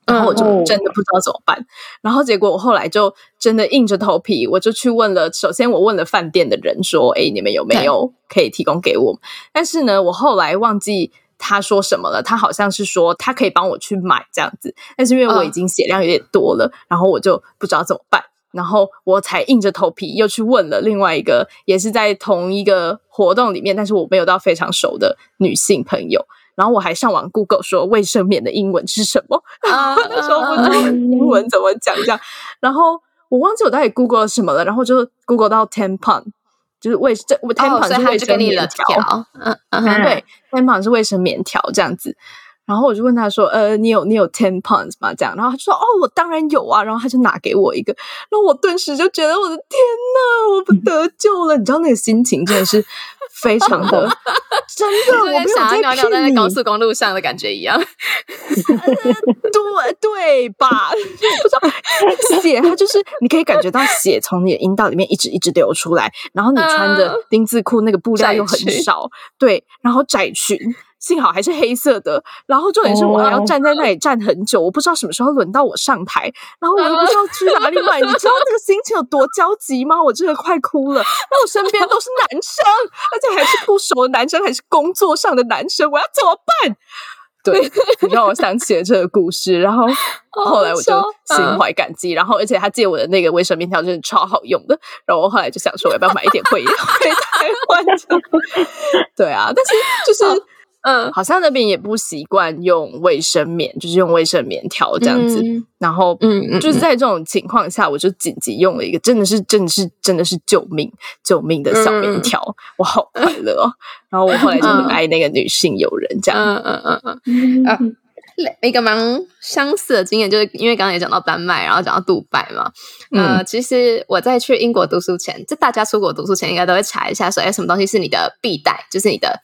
S3: 然后我就真的不知道怎么办，然后结果我后来就真的硬着头皮，我就去问了。首先我问了饭店的人说：“哎，你们有没有可以提供给我？”但是呢，我后来忘记他说什么了。他好像是说他可以帮我去买这样子，但是因为我已经血量有点多了，然后我就不知道怎么办。然后我才硬着头皮又去问了另外一个也是在同一个活动里面，但是我没有到非常熟的女性朋友。然后我还上网 Google 说卫生棉的英文是什么？(laughs) 那时候不知道英文怎么讲这样。然后我忘记我到底 Google 什么了。然后就 Google 到 tampon，就是卫这 tampon 是卫生棉条。嗯嗯，对，tampon 是卫生棉条这样子。然后我就问他说：“呃，你有你有 ten pounds 吗？”这样，然后他就说：“哦，我当然有啊。”然后他就拿给我一个，然后我顿时就觉得我的天呐，我不得 (laughs) 救了！你知道那个心情真的是。非常的，(laughs) 真的，我没有在
S1: 尿尿在高速公路上的感觉一样，
S3: 对对吧？(laughs) 血，它就是你可以感觉到血从你的阴道里面一直一直流出来，然后你穿的丁字裤，那个布料又很少，对，然后窄裙。幸好还是黑色的，然后重点是我还要站在那里站很久，我不知道什么时候轮到我上台，然后我又不知道去哪里买，(laughs) 你知道那个心情有多焦急吗？我真的快哭了。那我身边都是男生，而且还是不熟的男生，还是工作上的男生，我要怎么办？(laughs) 对，让我想起了这个故事，然后 (laughs) 后来我就心怀感激，然后而且他借我的那个卫生棉条真的超好用的，然后我后来就想说我，要不要买一点回回台湾？对啊，但是就是。嗯，好像那边也不习惯用卫生棉，就是用卫生棉条这样子。然后，嗯嗯，就是在这种情况下，我就紧急用了一个，真的是，真的是，真的是救命救命的小棉条，我好快乐哦。(laughs) 然后我后来就很爱那个女性友人，这样，嗯嗯嗯
S1: 嗯啊。一个蛮相似的经验，就是因为刚刚也讲到丹麦，然后讲到杜拜嘛。呃，其实我在去英国读书前，就大家出国读书前应该都会查一下，说哎，什么东西是你的必带，就是你的。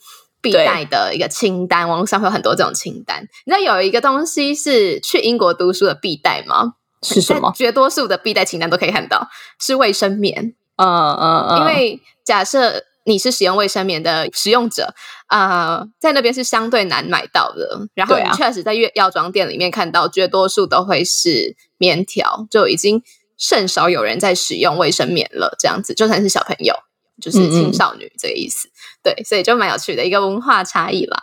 S1: 必带的一个清单，网络上会有很多这种清单。你知道有一个东西是去英国读书的必带吗？
S3: 是什么？
S1: 绝多数的必带清单都可以看到，是卫生棉。
S3: 嗯嗯嗯。
S1: 因为假设你是使用卫生棉的使用者，啊，在那边是相对难买到的。然后你确实在药药妆店里面看到，绝多数都会是棉条，就已经甚少有人在使用卫生棉了。这样子，就算是小朋友，就是青少女这个意思。对，所以就蛮有趣的一个文化差异啦。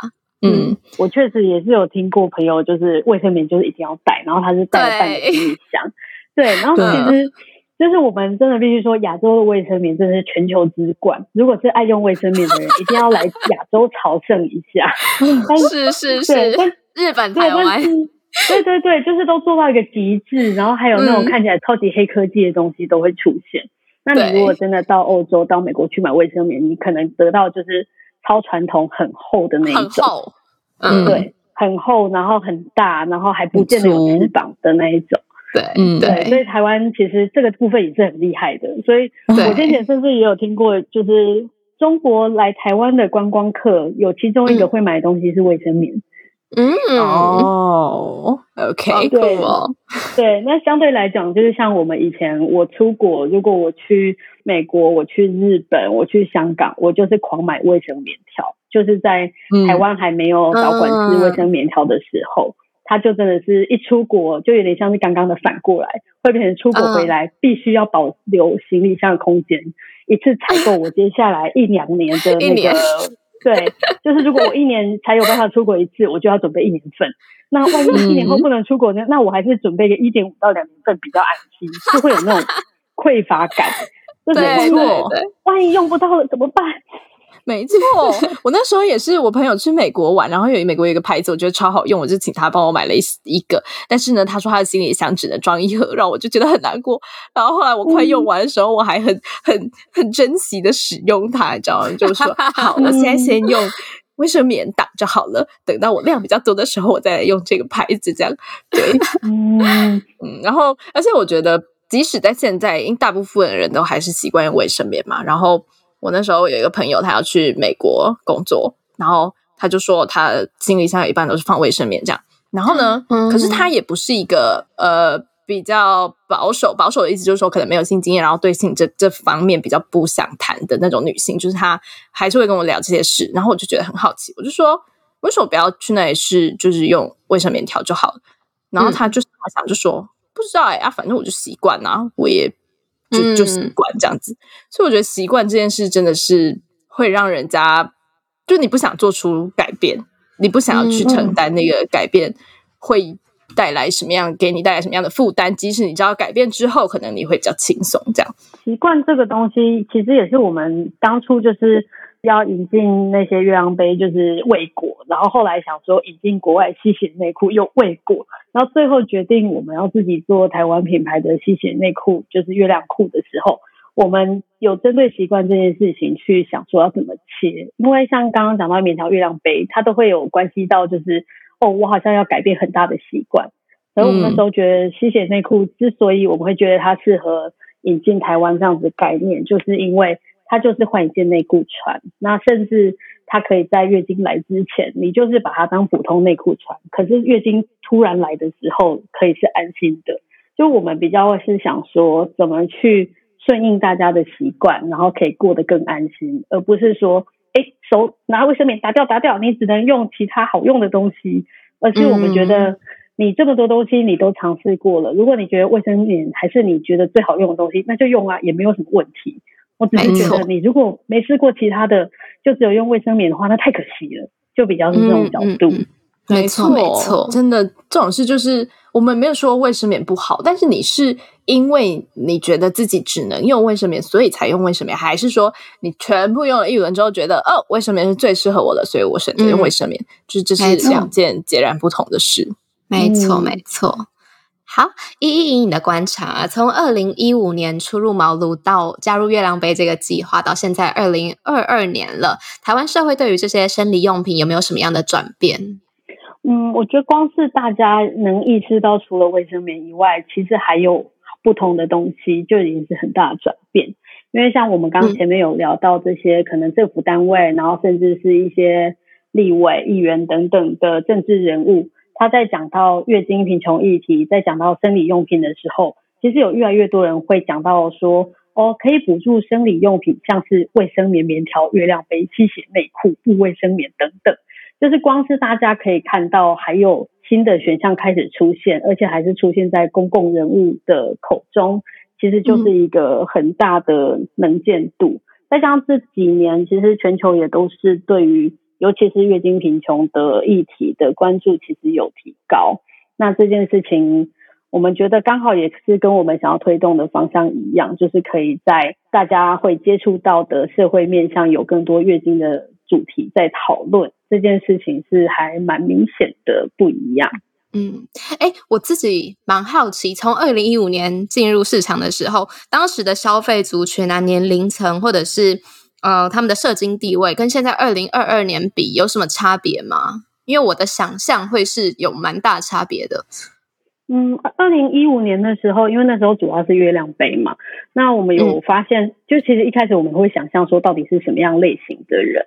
S4: 嗯，我确实也是有听过朋友，就是卫生棉就是一定要带，然后他是带了半个行李箱。(laughs) 对，然后其实就是我们真的必须说，亚洲的卫生棉真的是全球之冠。如果是爱用卫生棉的人，一定要来亚洲朝圣一下。(laughs)
S1: 是是是，日本、台湾，
S4: 对对对，就是都做到一个极致，然后还有那种看起来超级黑科技的东西都会出现。那你如果真的到欧洲、到美国去买卫生棉，你可能得到就是超传统、很厚的那一种，嗯，对，很厚，然后很大，然后还不见得有翅膀的那一种，
S1: 对，嗯，
S4: 对。所以台湾其实这个部分也是很厉害的。所以我之前甚至也有听过，就是中国来台湾的观光客，有其中一个会买的东西是卫生棉。
S1: 嗯
S3: 哦，OK，
S4: 对对，那相对来讲，就是像我们以前我出国，如果我去美国，我去日本，我去香港，我就是狂买卫生棉条，就是在台湾还没有导管制卫生棉条的时候，他就真的是一出国就有点像是刚刚的反过来，会变成出国回来必须要保留行李箱的空间，一次采购我接下来一两年的那个。对，就是如果我一年才有办法出国一次，我就要准备一年份。那万一一年后不能出国呢？那我还是准备个一点五到两年份比较安心，就会有那种匮乏感。(laughs)
S1: 就是万一，
S4: 万一用不到了怎么办？
S3: 没错，(laughs) 我那时候也是，我朋友去美国玩，然后有一美国有一个牌子，我觉得超好用，我就请他帮我买了一一个。但是呢，他说他的行李箱只能装一盒，让我就觉得很难过。然后后来我快用完的时候，我还很很很珍惜的使用它，你知道吗？就说 (laughs) 好，我现在先用卫生棉挡就好了，等到我量比较多的时候，我再来用这个牌子。这样对，(laughs) 嗯嗯。然后，而且我觉得，即使在现在，因大部分的人都还是习惯用卫生棉嘛，然后。我那时候有一个朋友，他要去美国工作，然后他就说他行李箱有一半都是放卫生棉这样。然后呢，可是他也不是一个呃比较保守，保守的意思就是说可能没有性经验，然后对性这这方面比较不想谈的那种女性，就是她还是会跟我聊这些事。然后我就觉得很好奇，我就说为什么不要去那里试，就是用卫生棉条就好了。然后他就好想就说不知道哎啊，反正我就习惯啊，我也。就就习惯这样子，所以我觉得习惯这件事真的是会让人家，就你不想做出改变，你不想要去承担那个改变，会带来什么样，给你带来什么样的负担。即使你知道改变之后，可能你会比较轻松。这样
S4: 习惯这个东西，其实也是我们当初就是。要引进那些月亮杯，就是未果，然后后来想说引进国外吸血内裤又未果，然后最后决定我们要自己做台湾品牌的吸血内裤，就是月亮裤的时候，我们有针对习惯这件事情去想说要怎么切，因为像刚刚讲到棉条月亮杯，它都会有关系到就是哦，我好像要改变很大的习惯，然后我们那时候觉得吸血内裤之所以我们会觉得它适合引进台湾这样子概念，就是因为。它就是换一件内裤穿，那甚至它可以在月经来之前，你就是把它当普通内裤穿。可是月经突然来的时候，可以是安心的。就我们比较是想说，怎么去顺应大家的习惯，然后可以过得更安心，而不是说，哎，手拿卫生棉打掉打掉，你只能用其他好用的东西。而是我们觉得，你这么多东西你都尝试过了，如果你觉得卫生棉还是你觉得最好用的东西，那就用啊，也没有什么问题。我只是觉得，你如果没试过其他的，就只有用卫生棉的话，那太可惜了。就比较是这种角度。
S1: 没错，没错，
S3: 真的这种事就是我们没有说卫生棉不好，但是你是因为你觉得自己只能用卫生棉，所以才用卫生棉，还是说你全部用了一轮之后觉得哦，卫生棉是最适合我的，所以我选择用卫生棉？就是这是两件截然不同的事。
S1: 没错，没错。好，依依以你的观察，从二零一五年初入茅庐到加入月亮杯这个计划，到现在二零二二年了，台湾社会对于这些生理用品有没有什么样的转变？
S4: 嗯，我觉得光是大家能意识到，除了卫生棉以外，其实还有不同的东西，就已经是很大的转变。因为像我们刚前面有聊到这些，可能政府单位，然后甚至是一些立委、议员等等的政治人物，他在讲到月经贫穷议题，在讲到生理用品的时候，其实有越来越多人会讲到说，哦，可以补助生理用品，像是卫生棉、棉条、月亮杯、吸血内裤、布卫生棉等等。就是光是大家可以看到，还有新的选项开始出现，而且还是出现在公共人物的口中，其实就是一个很大的能见度。再加上这几年，其实全球也都是对于尤其是月经贫穷的议题的关注，其实有提高。那这件事情，我们觉得刚好也是跟我们想要推动的方向一样，就是可以在大家会接触到的社会面向有更多月经的主题在讨论。这件事情是还蛮明显的不一样。
S1: 嗯，哎，我自己蛮好奇，从二零一五年进入市场的时候，当时的消费族群啊、年龄层，或者是呃他们的社经地位，跟现在二零二二年比有什么差别吗？因为我的想象会是有蛮大差别的。
S4: 嗯，二零一五年的时候，因为那时候主要是月亮杯嘛，那我们有发现，就其实一开始我们会想象说，到底是什么样类型的人。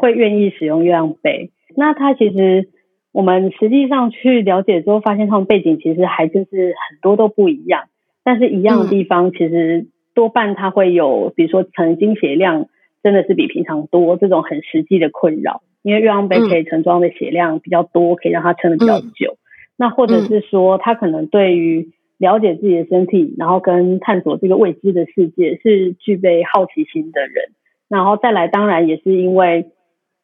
S4: 会愿意使用月亮杯，那他其实我们实际上去了解之后，发现他们背景其实还就是很多都不一样，但是一样的地方其实多半他会有，比如说曾经血量真的是比平常多这种很实际的困扰，因为月亮杯可以盛装的血量比较多，可以让他撑的比较久。那或者是说他可能对于了解自己的身体，然后跟探索这个未知的世界是具备好奇心的人，然后再来当然也是因为。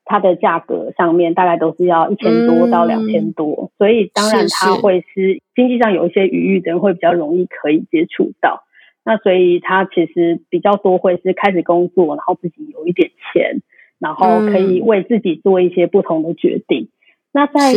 S4: 它的价格上面大概都是要一千多到两千多，所以当然它会是经济上有一些余裕的人会比较容易可以接触到。那所以他其实比较多会是开始工作，然后自己有一点钱，然后可以为自己做一些不同的决定。那在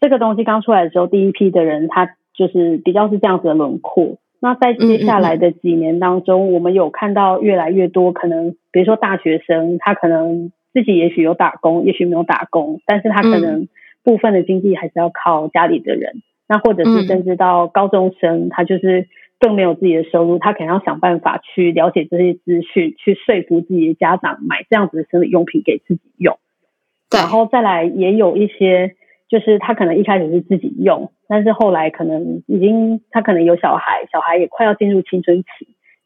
S4: 这个东西刚出来的时候，第一批的人他就是比较是这样子的轮廓。那在接下来的几年当中，我们有看到越来越多可能，比如说大学生，他可能。自己也许有打工，也许没有打工，但是他可能部分的经济还是要靠家里的人。那或者是甚至到高中生，他就是更没有自己的收入，他可能要想办法去了解这些资讯，去说服自己的家长买这样子的生理用品给自己用。然后再来也有一些，就是他可能一开始是自己用，但是后来可能已经他可能有小孩，小孩也快要进入青春期，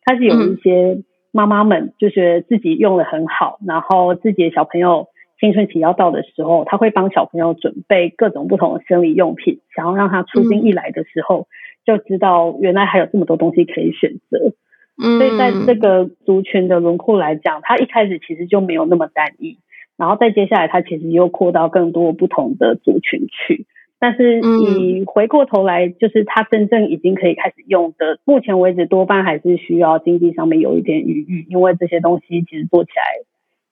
S4: 他是有一些。妈妈们就觉得自己用的很好，然后自己的小朋友青春期要到的时候，他会帮小朋友准备各种不同的生理用品，想要让他出经一来的时候就知道原来还有这么多东西可以选择。嗯，所以在这个族群的轮廓来讲，它一开始其实就没有那么单一，然后再接下来它其实又扩到更多不同的族群去。但是你回过头来，就是它真正已经可以开始用的，目前为止多半还是需要经济上面有一点余裕，因为这些东西其实做起来，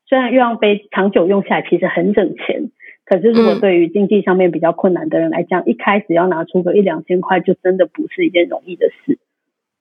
S4: 虽然月亮杯长久用下来其实很省钱，可是如果对于经济上面比较困难的人来讲，一开始要拿出个一两千块，就真的不是一件容易的事。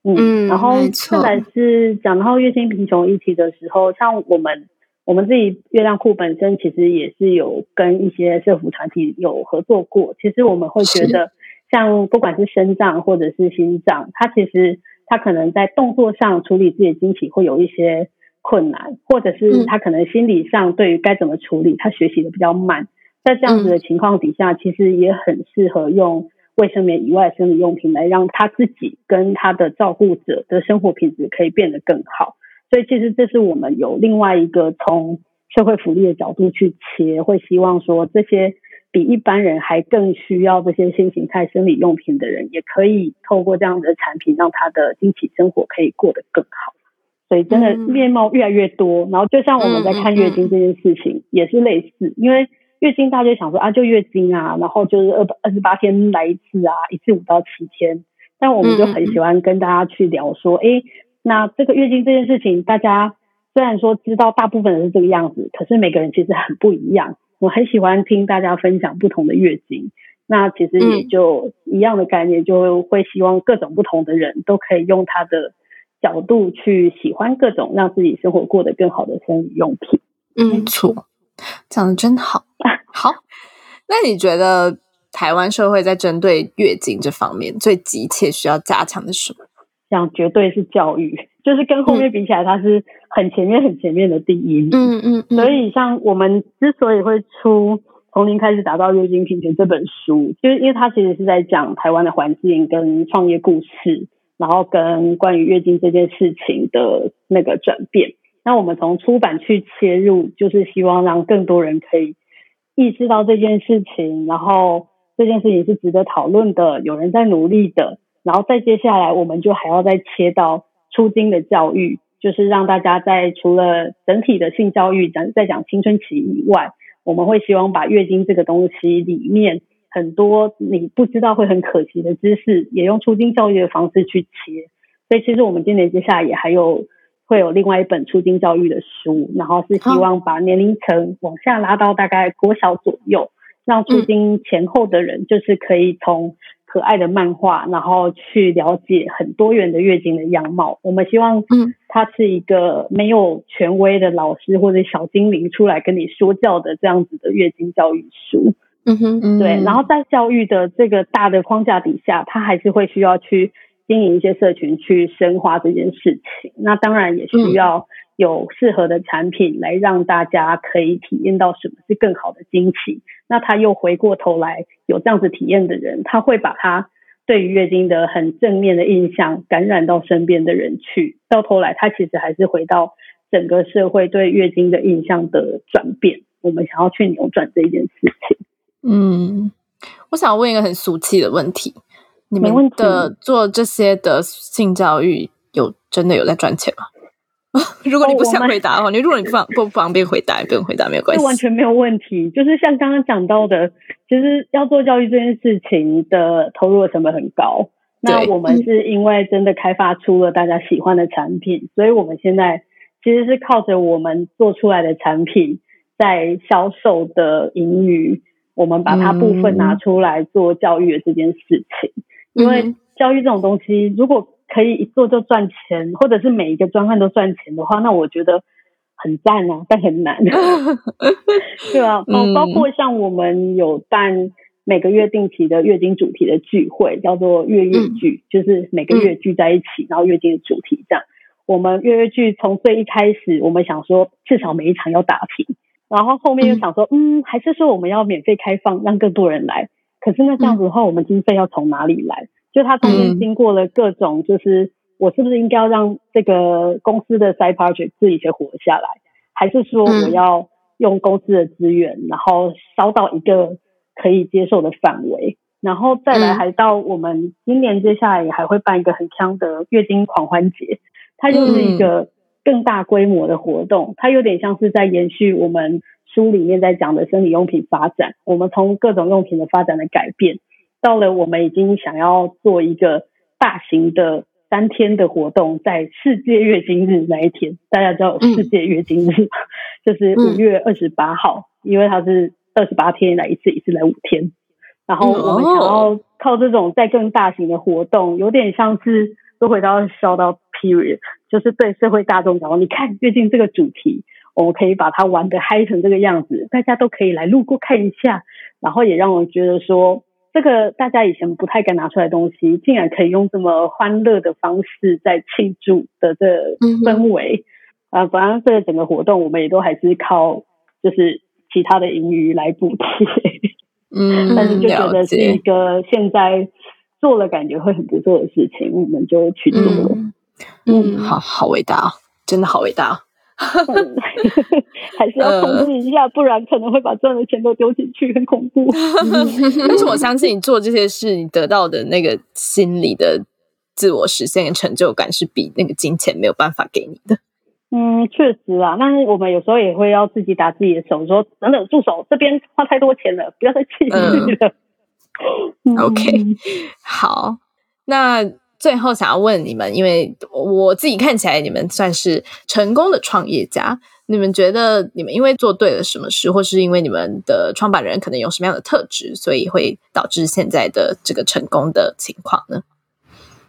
S4: 嗯，然后再来是讲到月薪贫穷议题的时候，像我们。我们自己月亮库本身其实也是有跟一些社服团体有合作过。其实我们会觉得，像不管是肾脏或者是心脏，它其实它可能在动作上处理自己的经期会有一些困难，或者是他可能心理上对于该怎么处理，他学习的比较慢。在这样子的情况底下，其实也很适合用卫生棉以外生理用品来让他自己跟他的照顾者的生活品质可以变得更好。所以其实这是我们有另外一个从社会福利的角度去切，会希望说这些比一般人还更需要这些新形态生理用品的人，也可以透过这样的产品，让他的经期生活可以过得更好。所以真的面貌越来越多，然后就像我们在看月经这件事情也是类似，因为月经大家想说啊，就月经啊，然后就是二二十八天来一次啊，一次五到七天。但我们就很喜欢跟大家去聊说，哎，那这个月经这件事情，大家虽然说知道大部分人是这个样子，可是每个人其实很不一样。我很喜欢听大家分享不同的月经，那其实也就一样的概念，就会希望各种不同的人都可以用他的角度去喜欢各种让自己生活过得更好的生理用品。
S3: 嗯，错，讲的真好。(laughs) 好，那你觉得台湾社会在针对月经这方面最急切需要加强的是什么？
S4: 讲绝对是教育。就是跟后面比起来，它是很前面、很前面的第一。
S1: 嗯嗯。
S4: 所以，像我们之所以会出《从零开始打造月经平权》这本书，就是因为它其实是在讲台湾的环境跟创业故事，然后跟关于月经这件事情的那个转变。那我们从出版去切入，就是希望让更多人可以意识到这件事情，然后这件事情是值得讨论的，有人在努力的，然后再接下来，我们就还要再切到。出经的教育，就是让大家在除了整体的性教育讲在讲青春期以外，我们会希望把月经这个东西里面很多你不知道会很可惜的知识，也用出经教育的方式去切。所以其实我们今年接下来也还有会有另外一本出经教育的书，然后是希望把年龄层往下拉到大概国小左右，让出经前后的人就是可以从。可爱的漫画，然后去了解很多元的月经的样貌。我们希望，嗯，他是一个没有权威的老师或者小精灵出来跟你说教的这样子的月经教育书。
S1: 嗯哼，
S4: 对。然后在教育的这个大的框架底下，他还是会需要去经营一些社群，去深化这件事情。那当然也需要有适合的产品来让大家可以体验到什么是更好的惊喜。那他又回过头来有这样子体验的人，他会把他对于月经的很正面的印象感染到身边的人去，到头来他其实还是回到整个社会对月经的印象的转变。我们想要去扭转这一件事情。
S3: 嗯，我想问一个很俗气的问题：你们的做这些的性教育有真的有在赚钱吗？(laughs) 如果你不想回答的话，你如果你不方 (laughs) 不方便回答，不用回答，没有关系，
S4: 完全没有问题。就是像刚刚讲到的，其实要做教育这件事情的投入的成本很高。那我们是因为真的开发出了大家喜欢的产品，所以我们现在其实是靠着我们做出来的产品在销售的盈余，我们把它部分拿出来做教育的这件事情。因为教育这种东西，如果可以一做就赚钱，或者是每一个专案都赚钱的话，那我觉得很赞啊，(laughs) 但很难，(laughs) 对啊，包包括像我们有办每个月定期的月经主题的聚会，叫做月月聚，就是每个月聚在一起，然后月经的主题这样。我们月月聚从最一开始，我们想说至少每一场要打平，然后后面又想说，嗯，还是说我们要免费开放，让更多人来。可是那这样子的话，我们经费要从哪里来？就他中间经过了各种，就是我是不是应该要让这个公司的 side project 自己先活下来，还是说我要用公司的资源，然后烧到一个可以接受的范围，然后再来还到我们今年接下来也还会办一个很强的月经狂欢节，它就是一个更大规模的活动，它有点像是在延续我们书里面在讲的生理用品发展，我们从各种用品的发展的改变。到了我们已经想要做一个大型的三天的活动，在世界月经日那一天，大家知道世界月经日，(laughs) 就是五月二十八号，因为它是二十八天来一次，一次来五天。然后我们想要靠这种再更大型的活动，有点像是都回到烧到 period，就是对社会大众讲，你看月经这个主题，我们可以把它玩的嗨成这个样子，大家都可以来路过看一下，然后也让我觉得说。这个大家以前不太敢拿出来东西，竟然可以用这么欢乐的方式在庆祝的这氛围啊！反正这个整个活动，我们也都还是靠就是其他的盈余来补贴，
S3: 嗯，
S4: 但是就觉得是一个现在做了感觉会很不错的事情，我们就去做了。
S3: 嗯，好好伟大，真的好伟大。(laughs)
S4: 还是要控制一下，不然可能会把赚的钱都丢进去，很恐怖。(laughs)
S3: 但是我相信你做这些事，你得到的那个心理的自我实现的成就感，是比那个金钱没有办法给你的。
S4: 嗯，确实啊，但是我们有时候也会要自己打自己的手，说等等，住手，这边花太多钱了，不要再继续了。
S3: 嗯、(laughs) OK，好，那最后想要问你们，因为我自己看起来你们算是成功的创业家，你们觉得你们因为做对了什么事，或是因为你们的创办人可能有什么样的特质，所以会导致现在的这个成功的情况呢？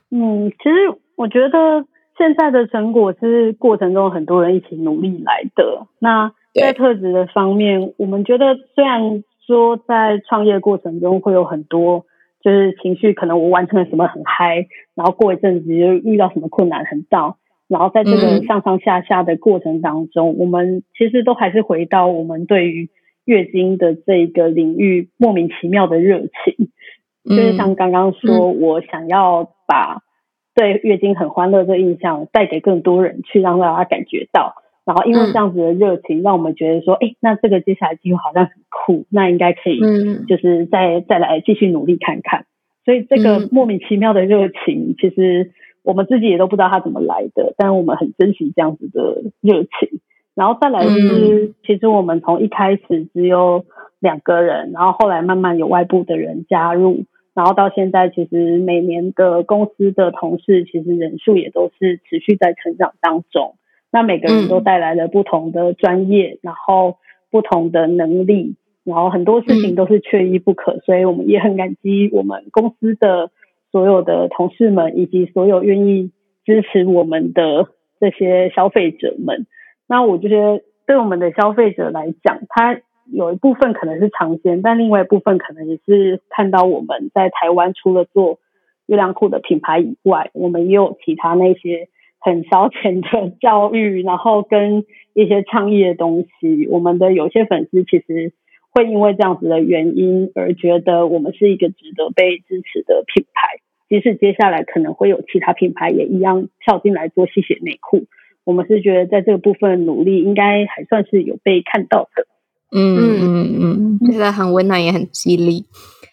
S4: 嗯，其实我觉得。现在的成果是过程中很多人一起努力来的。那在特质的方面，我们觉得虽然说在创业过程中会有很多就是情绪，可能我完成了什么很嗨，然后过一阵子又遇到什么困难很燥，然后在这个上上下下的过程当中，我们其实都还是回到我们对于月经的这个领域莫名其妙的热情，就是像刚刚说我想要把。对月经很欢乐这印象带给更多人去让大家感觉到，然后因为这样子的热情，让我们觉得说，哎，那这个接下来机会好像很酷，那应该可以，就是再再来继续努力看看。所以这个莫名其妙的热情，其实我们自己也都不知道它怎么来的，但我们很珍惜这样子的热情。然后再来就是，其实我们从一开始只有两个人，然后后来慢慢有外部的人加入。然后到现在，其实每年的公司的同事，其实人数也都是持续在成长当中。那每个人都带来了不同的专业，然后不同的能力，然后很多事情都是缺一不可。所以我们也很感激我们公司的所有的同事们，以及所有愿意支持我们的这些消费者们。那我觉得，对我们的消费者来讲，他。有一部分可能是尝鲜，但另外一部分可能也是看到我们在台湾除了做月亮裤的品牌以外，我们也有其他那些很烧钱的教育，然后跟一些倡议的东西。我们的有些粉丝其实会因为这样子的原因而觉得我们是一个值得被支持的品牌，即使接下来可能会有其他品牌也一样跳进来做吸血内裤，我们是觉得在这个部分努力应该还算是有被看到的。
S1: 嗯嗯嗯，觉得很温暖，也很激励。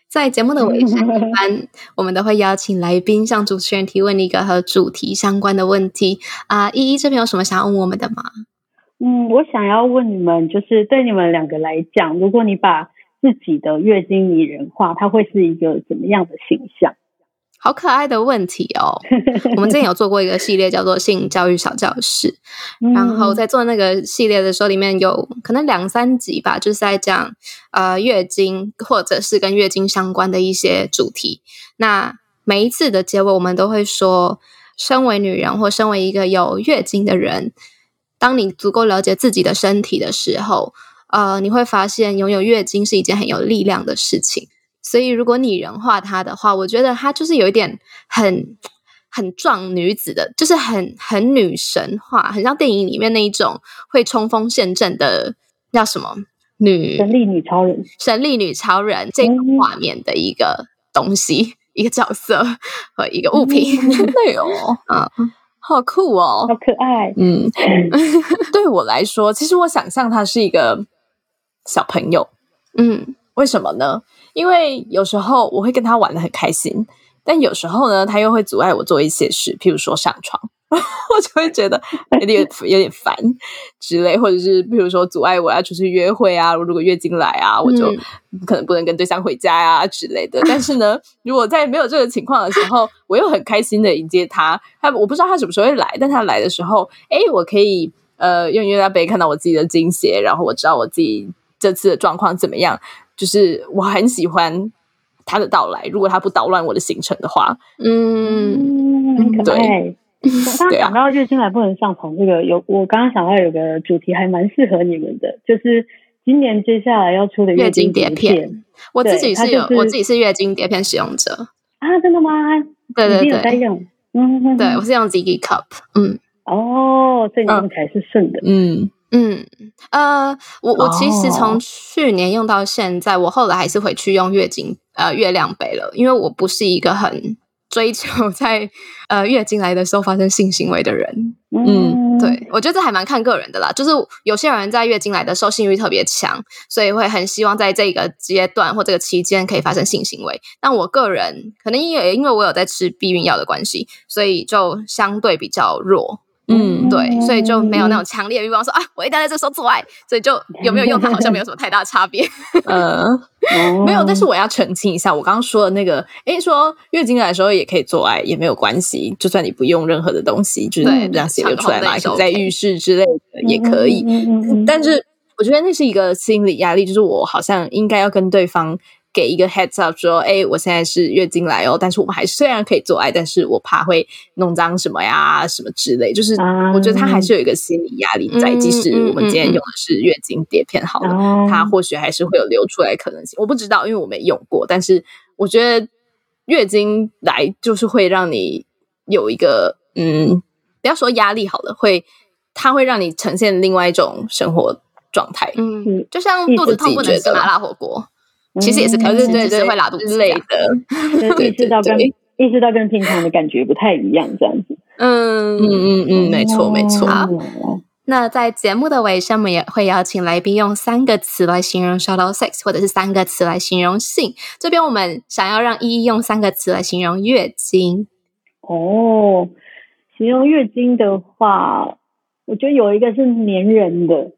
S1: 在节目的尾声，一 (laughs) 般我们都会邀请来宾向主持人提问一个和主题相关的问题啊。依依这边有什么想要问我们的吗？
S4: 嗯，我想要问你们，就是对你们两个来讲，如果你把自己的月经拟人化，它会是一个怎么样的形象？
S1: 好可爱的问题哦！(laughs) 我们之前有做过一个系列叫做“性教育小教室”，然后在做那个系列的时候，里面有可能两三集吧，就是在讲呃月经或者是跟月经相关的一些主题。那每一次的结尾，我们都会说：身为女人或身为一个有月经的人，当你足够了解自己的身体的时候，呃，你会发现拥有月经是一件很有力量的事情。所以，如果拟人化她的话，我觉得她就是有一点很很壮女子的，就是很很女神化，很像电影里面那一种会冲锋陷阵的叫什么女
S4: 神力女超人，
S1: 神力女超人这个画面的一个东西，一个角色和一个物品，
S3: 真的有啊，好酷哦，
S4: 好可爱。
S3: 嗯，(laughs) 对我来说，其实我想象他是一个小朋友。嗯，为什么呢？因为有时候我会跟他玩的很开心，但有时候呢，他又会阻碍我做一些事，譬如说上床，(laughs) 我就会觉得有点有点烦之类，或者是譬如说阻碍我要出去约会啊，如果月经来啊，我就可能不能跟对象回家啊之类的。但是呢，如果在没有这个情况的时候，我又很开心的迎接他，他我不知道他什么时候会来，但他来的时候，哎，我可以呃用月亮杯看到我自己的经血，然后我知道我自己这次的状况怎么样。就是我很喜欢他的到来，如果他不捣乱我的行程的话，
S4: 嗯，对。我刚刚讲到月经来不能上床，这个有我刚刚想到有个主题还蛮适合你们的，就是今年接下来要出的
S1: 月
S4: 经
S1: 碟片。我自己是有，我自己是月经碟片使用者。
S4: 啊，真的吗？
S1: 对对对，
S4: 有在用，嗯，
S1: 对我是用 Ziggy Cup，嗯，
S4: 哦，所以用起来是顺的，
S1: 嗯。嗯，呃，我我其实从去年用到现在，我后来还是回去用月经呃月亮杯了，因为我不是一个很追求在呃月经来的时候发生性行为的人。嗯，对，我觉得这还蛮看个人的啦。就是有些人在月经来的时候性欲特别强，所以会很希望在这个阶段或这个期间可以发生性行为。但我个人可能因为因为我有在吃避孕药的关系，所以就相对比较弱。
S3: 嗯，
S1: 对，所以就没有那种强烈的欲望说啊，我一定要在这时候做爱，所以就有没有用它好像没有什么太大差别。(laughs)
S3: 呃，没有，但是我要澄清一下，我刚刚说的那个，诶，说月经来的时候也可以做爱，也没有关系，就算你不用任何的东西，就是
S1: 对
S3: 让血流出来嘛，
S1: 长红的也是
S3: 在浴室之类的也可以。
S4: 嗯嗯嗯
S3: 但是我觉得那是一个心理压力，就是我好像应该要跟对方给一个 heads up，说，哎，我现在是月经来哦，但是我们还是虽然可以做爱，但是我怕会弄脏什么呀，什么之类，就是
S4: 啊。
S3: 我觉得他还是有一个心理压力在，
S1: 嗯
S3: 即使我们今天用的是月经碟片好了，
S4: 哦。
S3: 它或许还是会有流出来可能性，我不知道，因为我没用过，但是我觉得月经来就是会让你有一个嗯，不要说压力好了，会它会让你呈现另外一种生活状态。
S1: 嗯。
S4: 嗯，
S1: 就像肚子痛不能吃麻辣火锅，其实也是可以吃，
S3: 对对对，
S1: 只是会拉肚子
S3: 之类的。
S4: 意识到跟意识到跟平常的感觉不太一样，这样子。
S1: 嗯
S3: 嗯嗯嗯，没错没错。
S1: 好
S4: 哦
S1: 那在节目的尾声，我们也会邀请来宾用三个词来形容 shadow sex，或者是三个词来形容性。这边我们想要让依依用三个词来形容月经。
S4: 哦，形容月经的话，我觉得有一个是粘人的，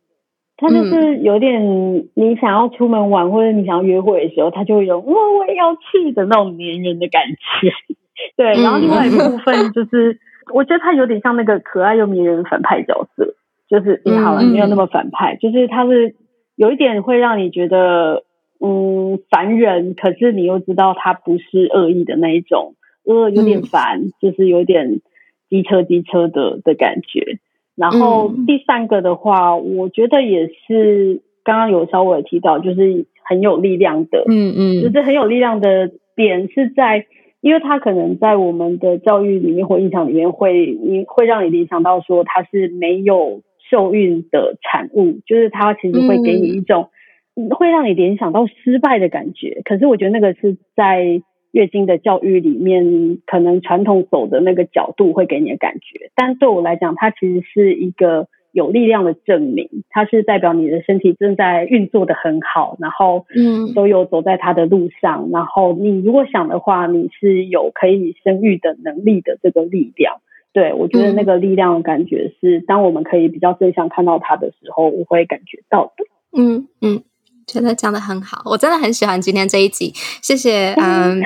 S4: 它就是有点你想要出门玩或者你想要约会的时候，他就会有哦我也要去的那种黏人的感觉。(laughs) 对，然后另外一个部分就是，(laughs) 我觉得他有点像那个可爱又迷人的反派角色，就是也好了，
S1: 嗯
S4: 没有那么反派，就是他是有一点会让你觉得嗯烦人，可是你又知道他不是恶意的那一种，呃，有点烦，就是有点机车机车的的感觉。然后
S1: 嗯。
S4: 第三个的话，我觉得也是刚刚有稍微提到，就是很有力量的，
S3: 嗯嗯，
S4: 就是很有力量的点是在，因为他可能在我们的教育里面或印象里面会，你会让你联想到说他是没有受孕的产物，就是他其实会给你一种、嗯会让你联想到失败的感觉。可是我觉得那个是在月经的教育里面，可能传统走的那个角度会给你的感觉，但对我来讲，它其实是一个。有力量的证明，它是代表你的身体正在运作的很好，然后
S1: 嗯
S4: 都有走在它的路上。然后你如果想的话，你是有可以生育的能力的这个力量。对我觉得那个力量的感觉是，当我们可以比较正向看到它的时候，我会感觉到的。
S1: 嗯嗯，觉得讲的很好，我真的很喜欢今天这一集，谢谢 (laughs) 嗯。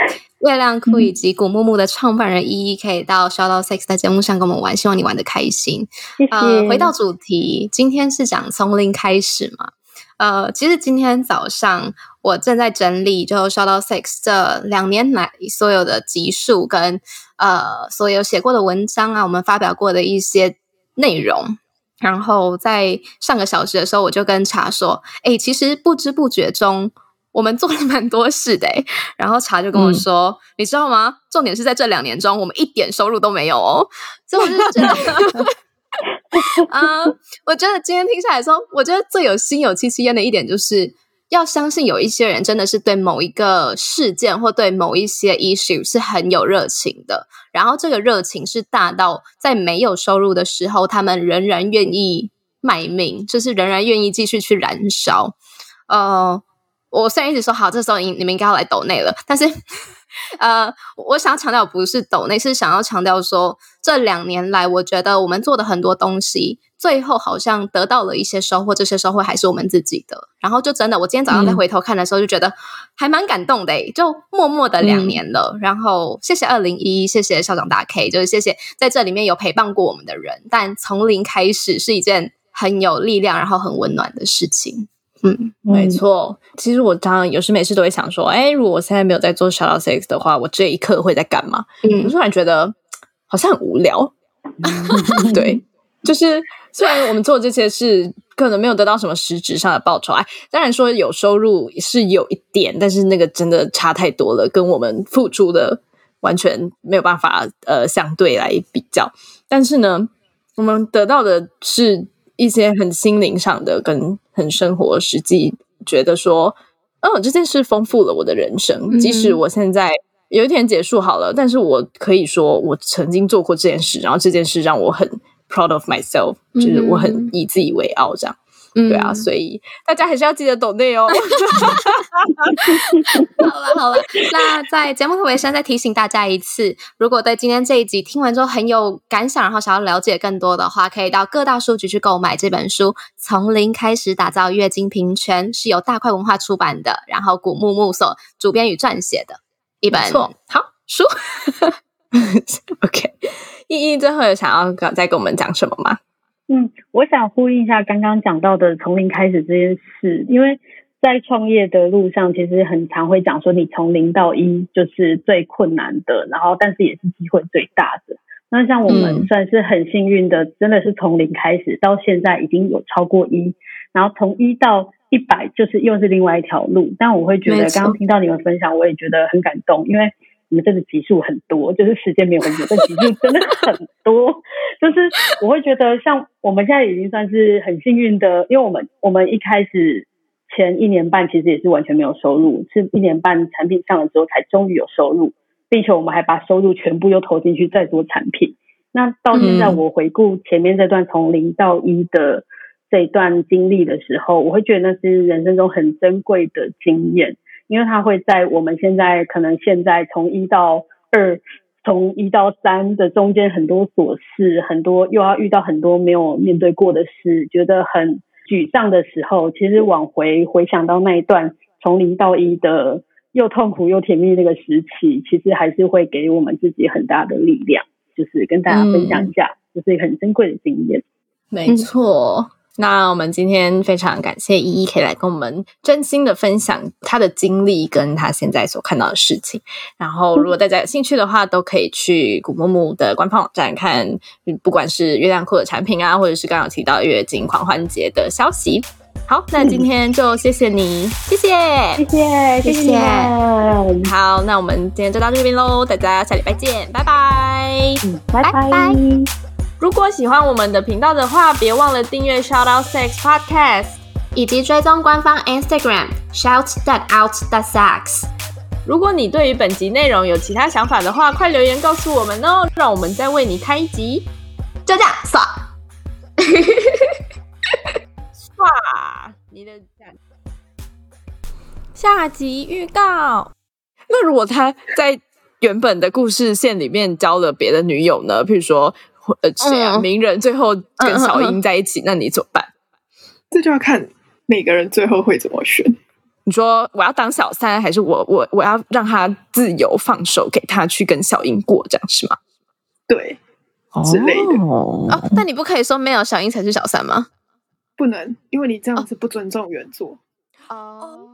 S1: 月亮库以及古木木的创办人依依可以到 Shout Out Sex 在节目上跟我们玩，希望你玩的开心。
S4: 谢谢。
S1: 呃，回到主题，今天是讲从零开始嘛？呃，其实今天早上我正在整理，就 Shout Out Sex 这两年来所有的集数跟呃所有写过的文章啊，我们发表过的一些内容。然后在上个小时的时候，我就跟茶说：“哎，其实不知不觉中，我们做了蛮多事的。”欸，然后茶就跟我说：“你知道吗？重点是在这两年中，我们一点收入都没有哦。”所以我就觉得。啊、(laughs) 我觉得今天听下来说，我觉得最有心有戚戚焉的一点，就是要相信有一些人真的是对某一个事件或对某一些 issue 是很有热情的，然后这个热情是大到在没有收入的时候，他们仍然愿意卖命，就是仍然愿意继续去燃烧。呃，我虽然一直说好，这时候你你们应该要来抖内了，但是。呃，我想要强调不是抖内，是想要强调说，这两年来，我觉得我们做的很多东西，最后好像得到了一些收获，这些收获还是我们自己的。然后就真的，我今天早上再回头看的时候，就觉得还蛮感动的诶，就默默的两年了。然后谢谢二零一，谢谢校长大 K，就是谢谢在这里面有陪伴过我们的人。但从零开始是一件很有力量，然后很温暖的事情。嗯，
S3: 没错。其实我常常有时没事都会想说，哎，如果我现在没有在做 shout out sex 的话，我这一刻会在干嘛？我
S1: 嗯
S3: 突然觉得好像很无聊。(laughs) 对，就是虽然我们做这些事可能没有得到什么实质上的报酬，哎，当然说有收入是有一点，但是那个真的差太多了，跟我们付出的完全没有办法呃相对来比较。但是呢，我们得到的是一些很心灵上的跟很生活实际，觉得说，嗯，这件事丰富了我的人生，
S1: 嗯
S3: 即使我现在。有一天结束好了，但是我可以说我曾经做过这件事，然后这件事让我很 proud of myself，就是我很以自己为傲这样。对啊，所以大家还是要记得懂内哦。(laughs)
S1: 好了好了，那在节目的尾声再提醒大家一次，如果对今天这一集听完之后很有感想，然后想要了解更多的话，可以到各大书局去购买这本书《从零开始打造月经平权》，是由大块文化出版的，然后古木木所主编与撰写的一本
S3: 错好书。(laughs) OK，(laughs) 依依最后有想要再跟我们讲什么吗？
S4: 嗯，我想呼应一下刚刚讲到的从零开始这件事，因为在创业的路上，其实很常会讲说，你从零到一就是最困难的，然后但是也是机会最大的。那像我们算是很幸运的，真的是从零开始到现在已经有超过一，然后从一到一百就是又是另外一条路。但我会觉得，刚刚听到你们分享，我也觉得很感动，因为。你们真的集数很多，就是时间没有很久，但集数真的很多。(laughs) 就是我会觉得，像我们现在已经算是很幸运的，因为我们我们一开始前一年半其实也是完全没有收入，是一年半产品上了之后才终于有收入，并且我们还把收入全部又投进去再做产品。那到现在我回顾前面这段从零到一的这一段经历的时候，我会觉得那是人生中很珍贵的经验。因为它会在我们现在可能现在从一到二，从一到三的中间很多琐事，很多又要遇到很多没有面对过的事，觉得很沮丧的时候，其实往回回想到那一段从零到一的又痛苦又甜蜜那个时期，其实还是会给我们自己很大的力量，就是跟大家分享一下，就是一个很珍贵的经验。
S3: 没错。那我们今天非常感谢依依可以来跟我们真心的分享她的经历跟她现在所看到的事情。然后，如果大家有兴趣的话，都可以去古木木的官方网站看，不管是月亮裤的产品啊，或者是刚刚提到月经狂欢节的消息。好，那今天就谢谢你，谢谢，
S4: 谢谢，谢谢。
S3: 好，那我们今天就到这边喽，大家下礼拜见，拜拜，
S4: 拜拜。
S3: 如果喜欢我们的频道的话，别忘了订阅 Shout Out Sex Podcast，
S1: 以及追踪官方 Instagram Shout That Out The Sex。
S3: 如果你对于本集内容有其他想法的话，快留言告诉我们哦，让我们再为你开一集。
S1: 就这样，(laughs) 刷，
S3: 刷你的下集预告。那如果他在原本的故事线里面交了别的女友呢？譬如说。呃，谁啊？名人最后跟小英在一起，那你怎么办？
S5: 这就要看每个人最后会怎么选。
S3: 你说我要当小三，还是我我我要让他自由放手，给他去跟小英过，这样是吗？
S5: 对，之类的。
S1: 哦，那你不可以说没有小英才是小三吗？
S5: 不能，因为你这样子不尊重原作。哦。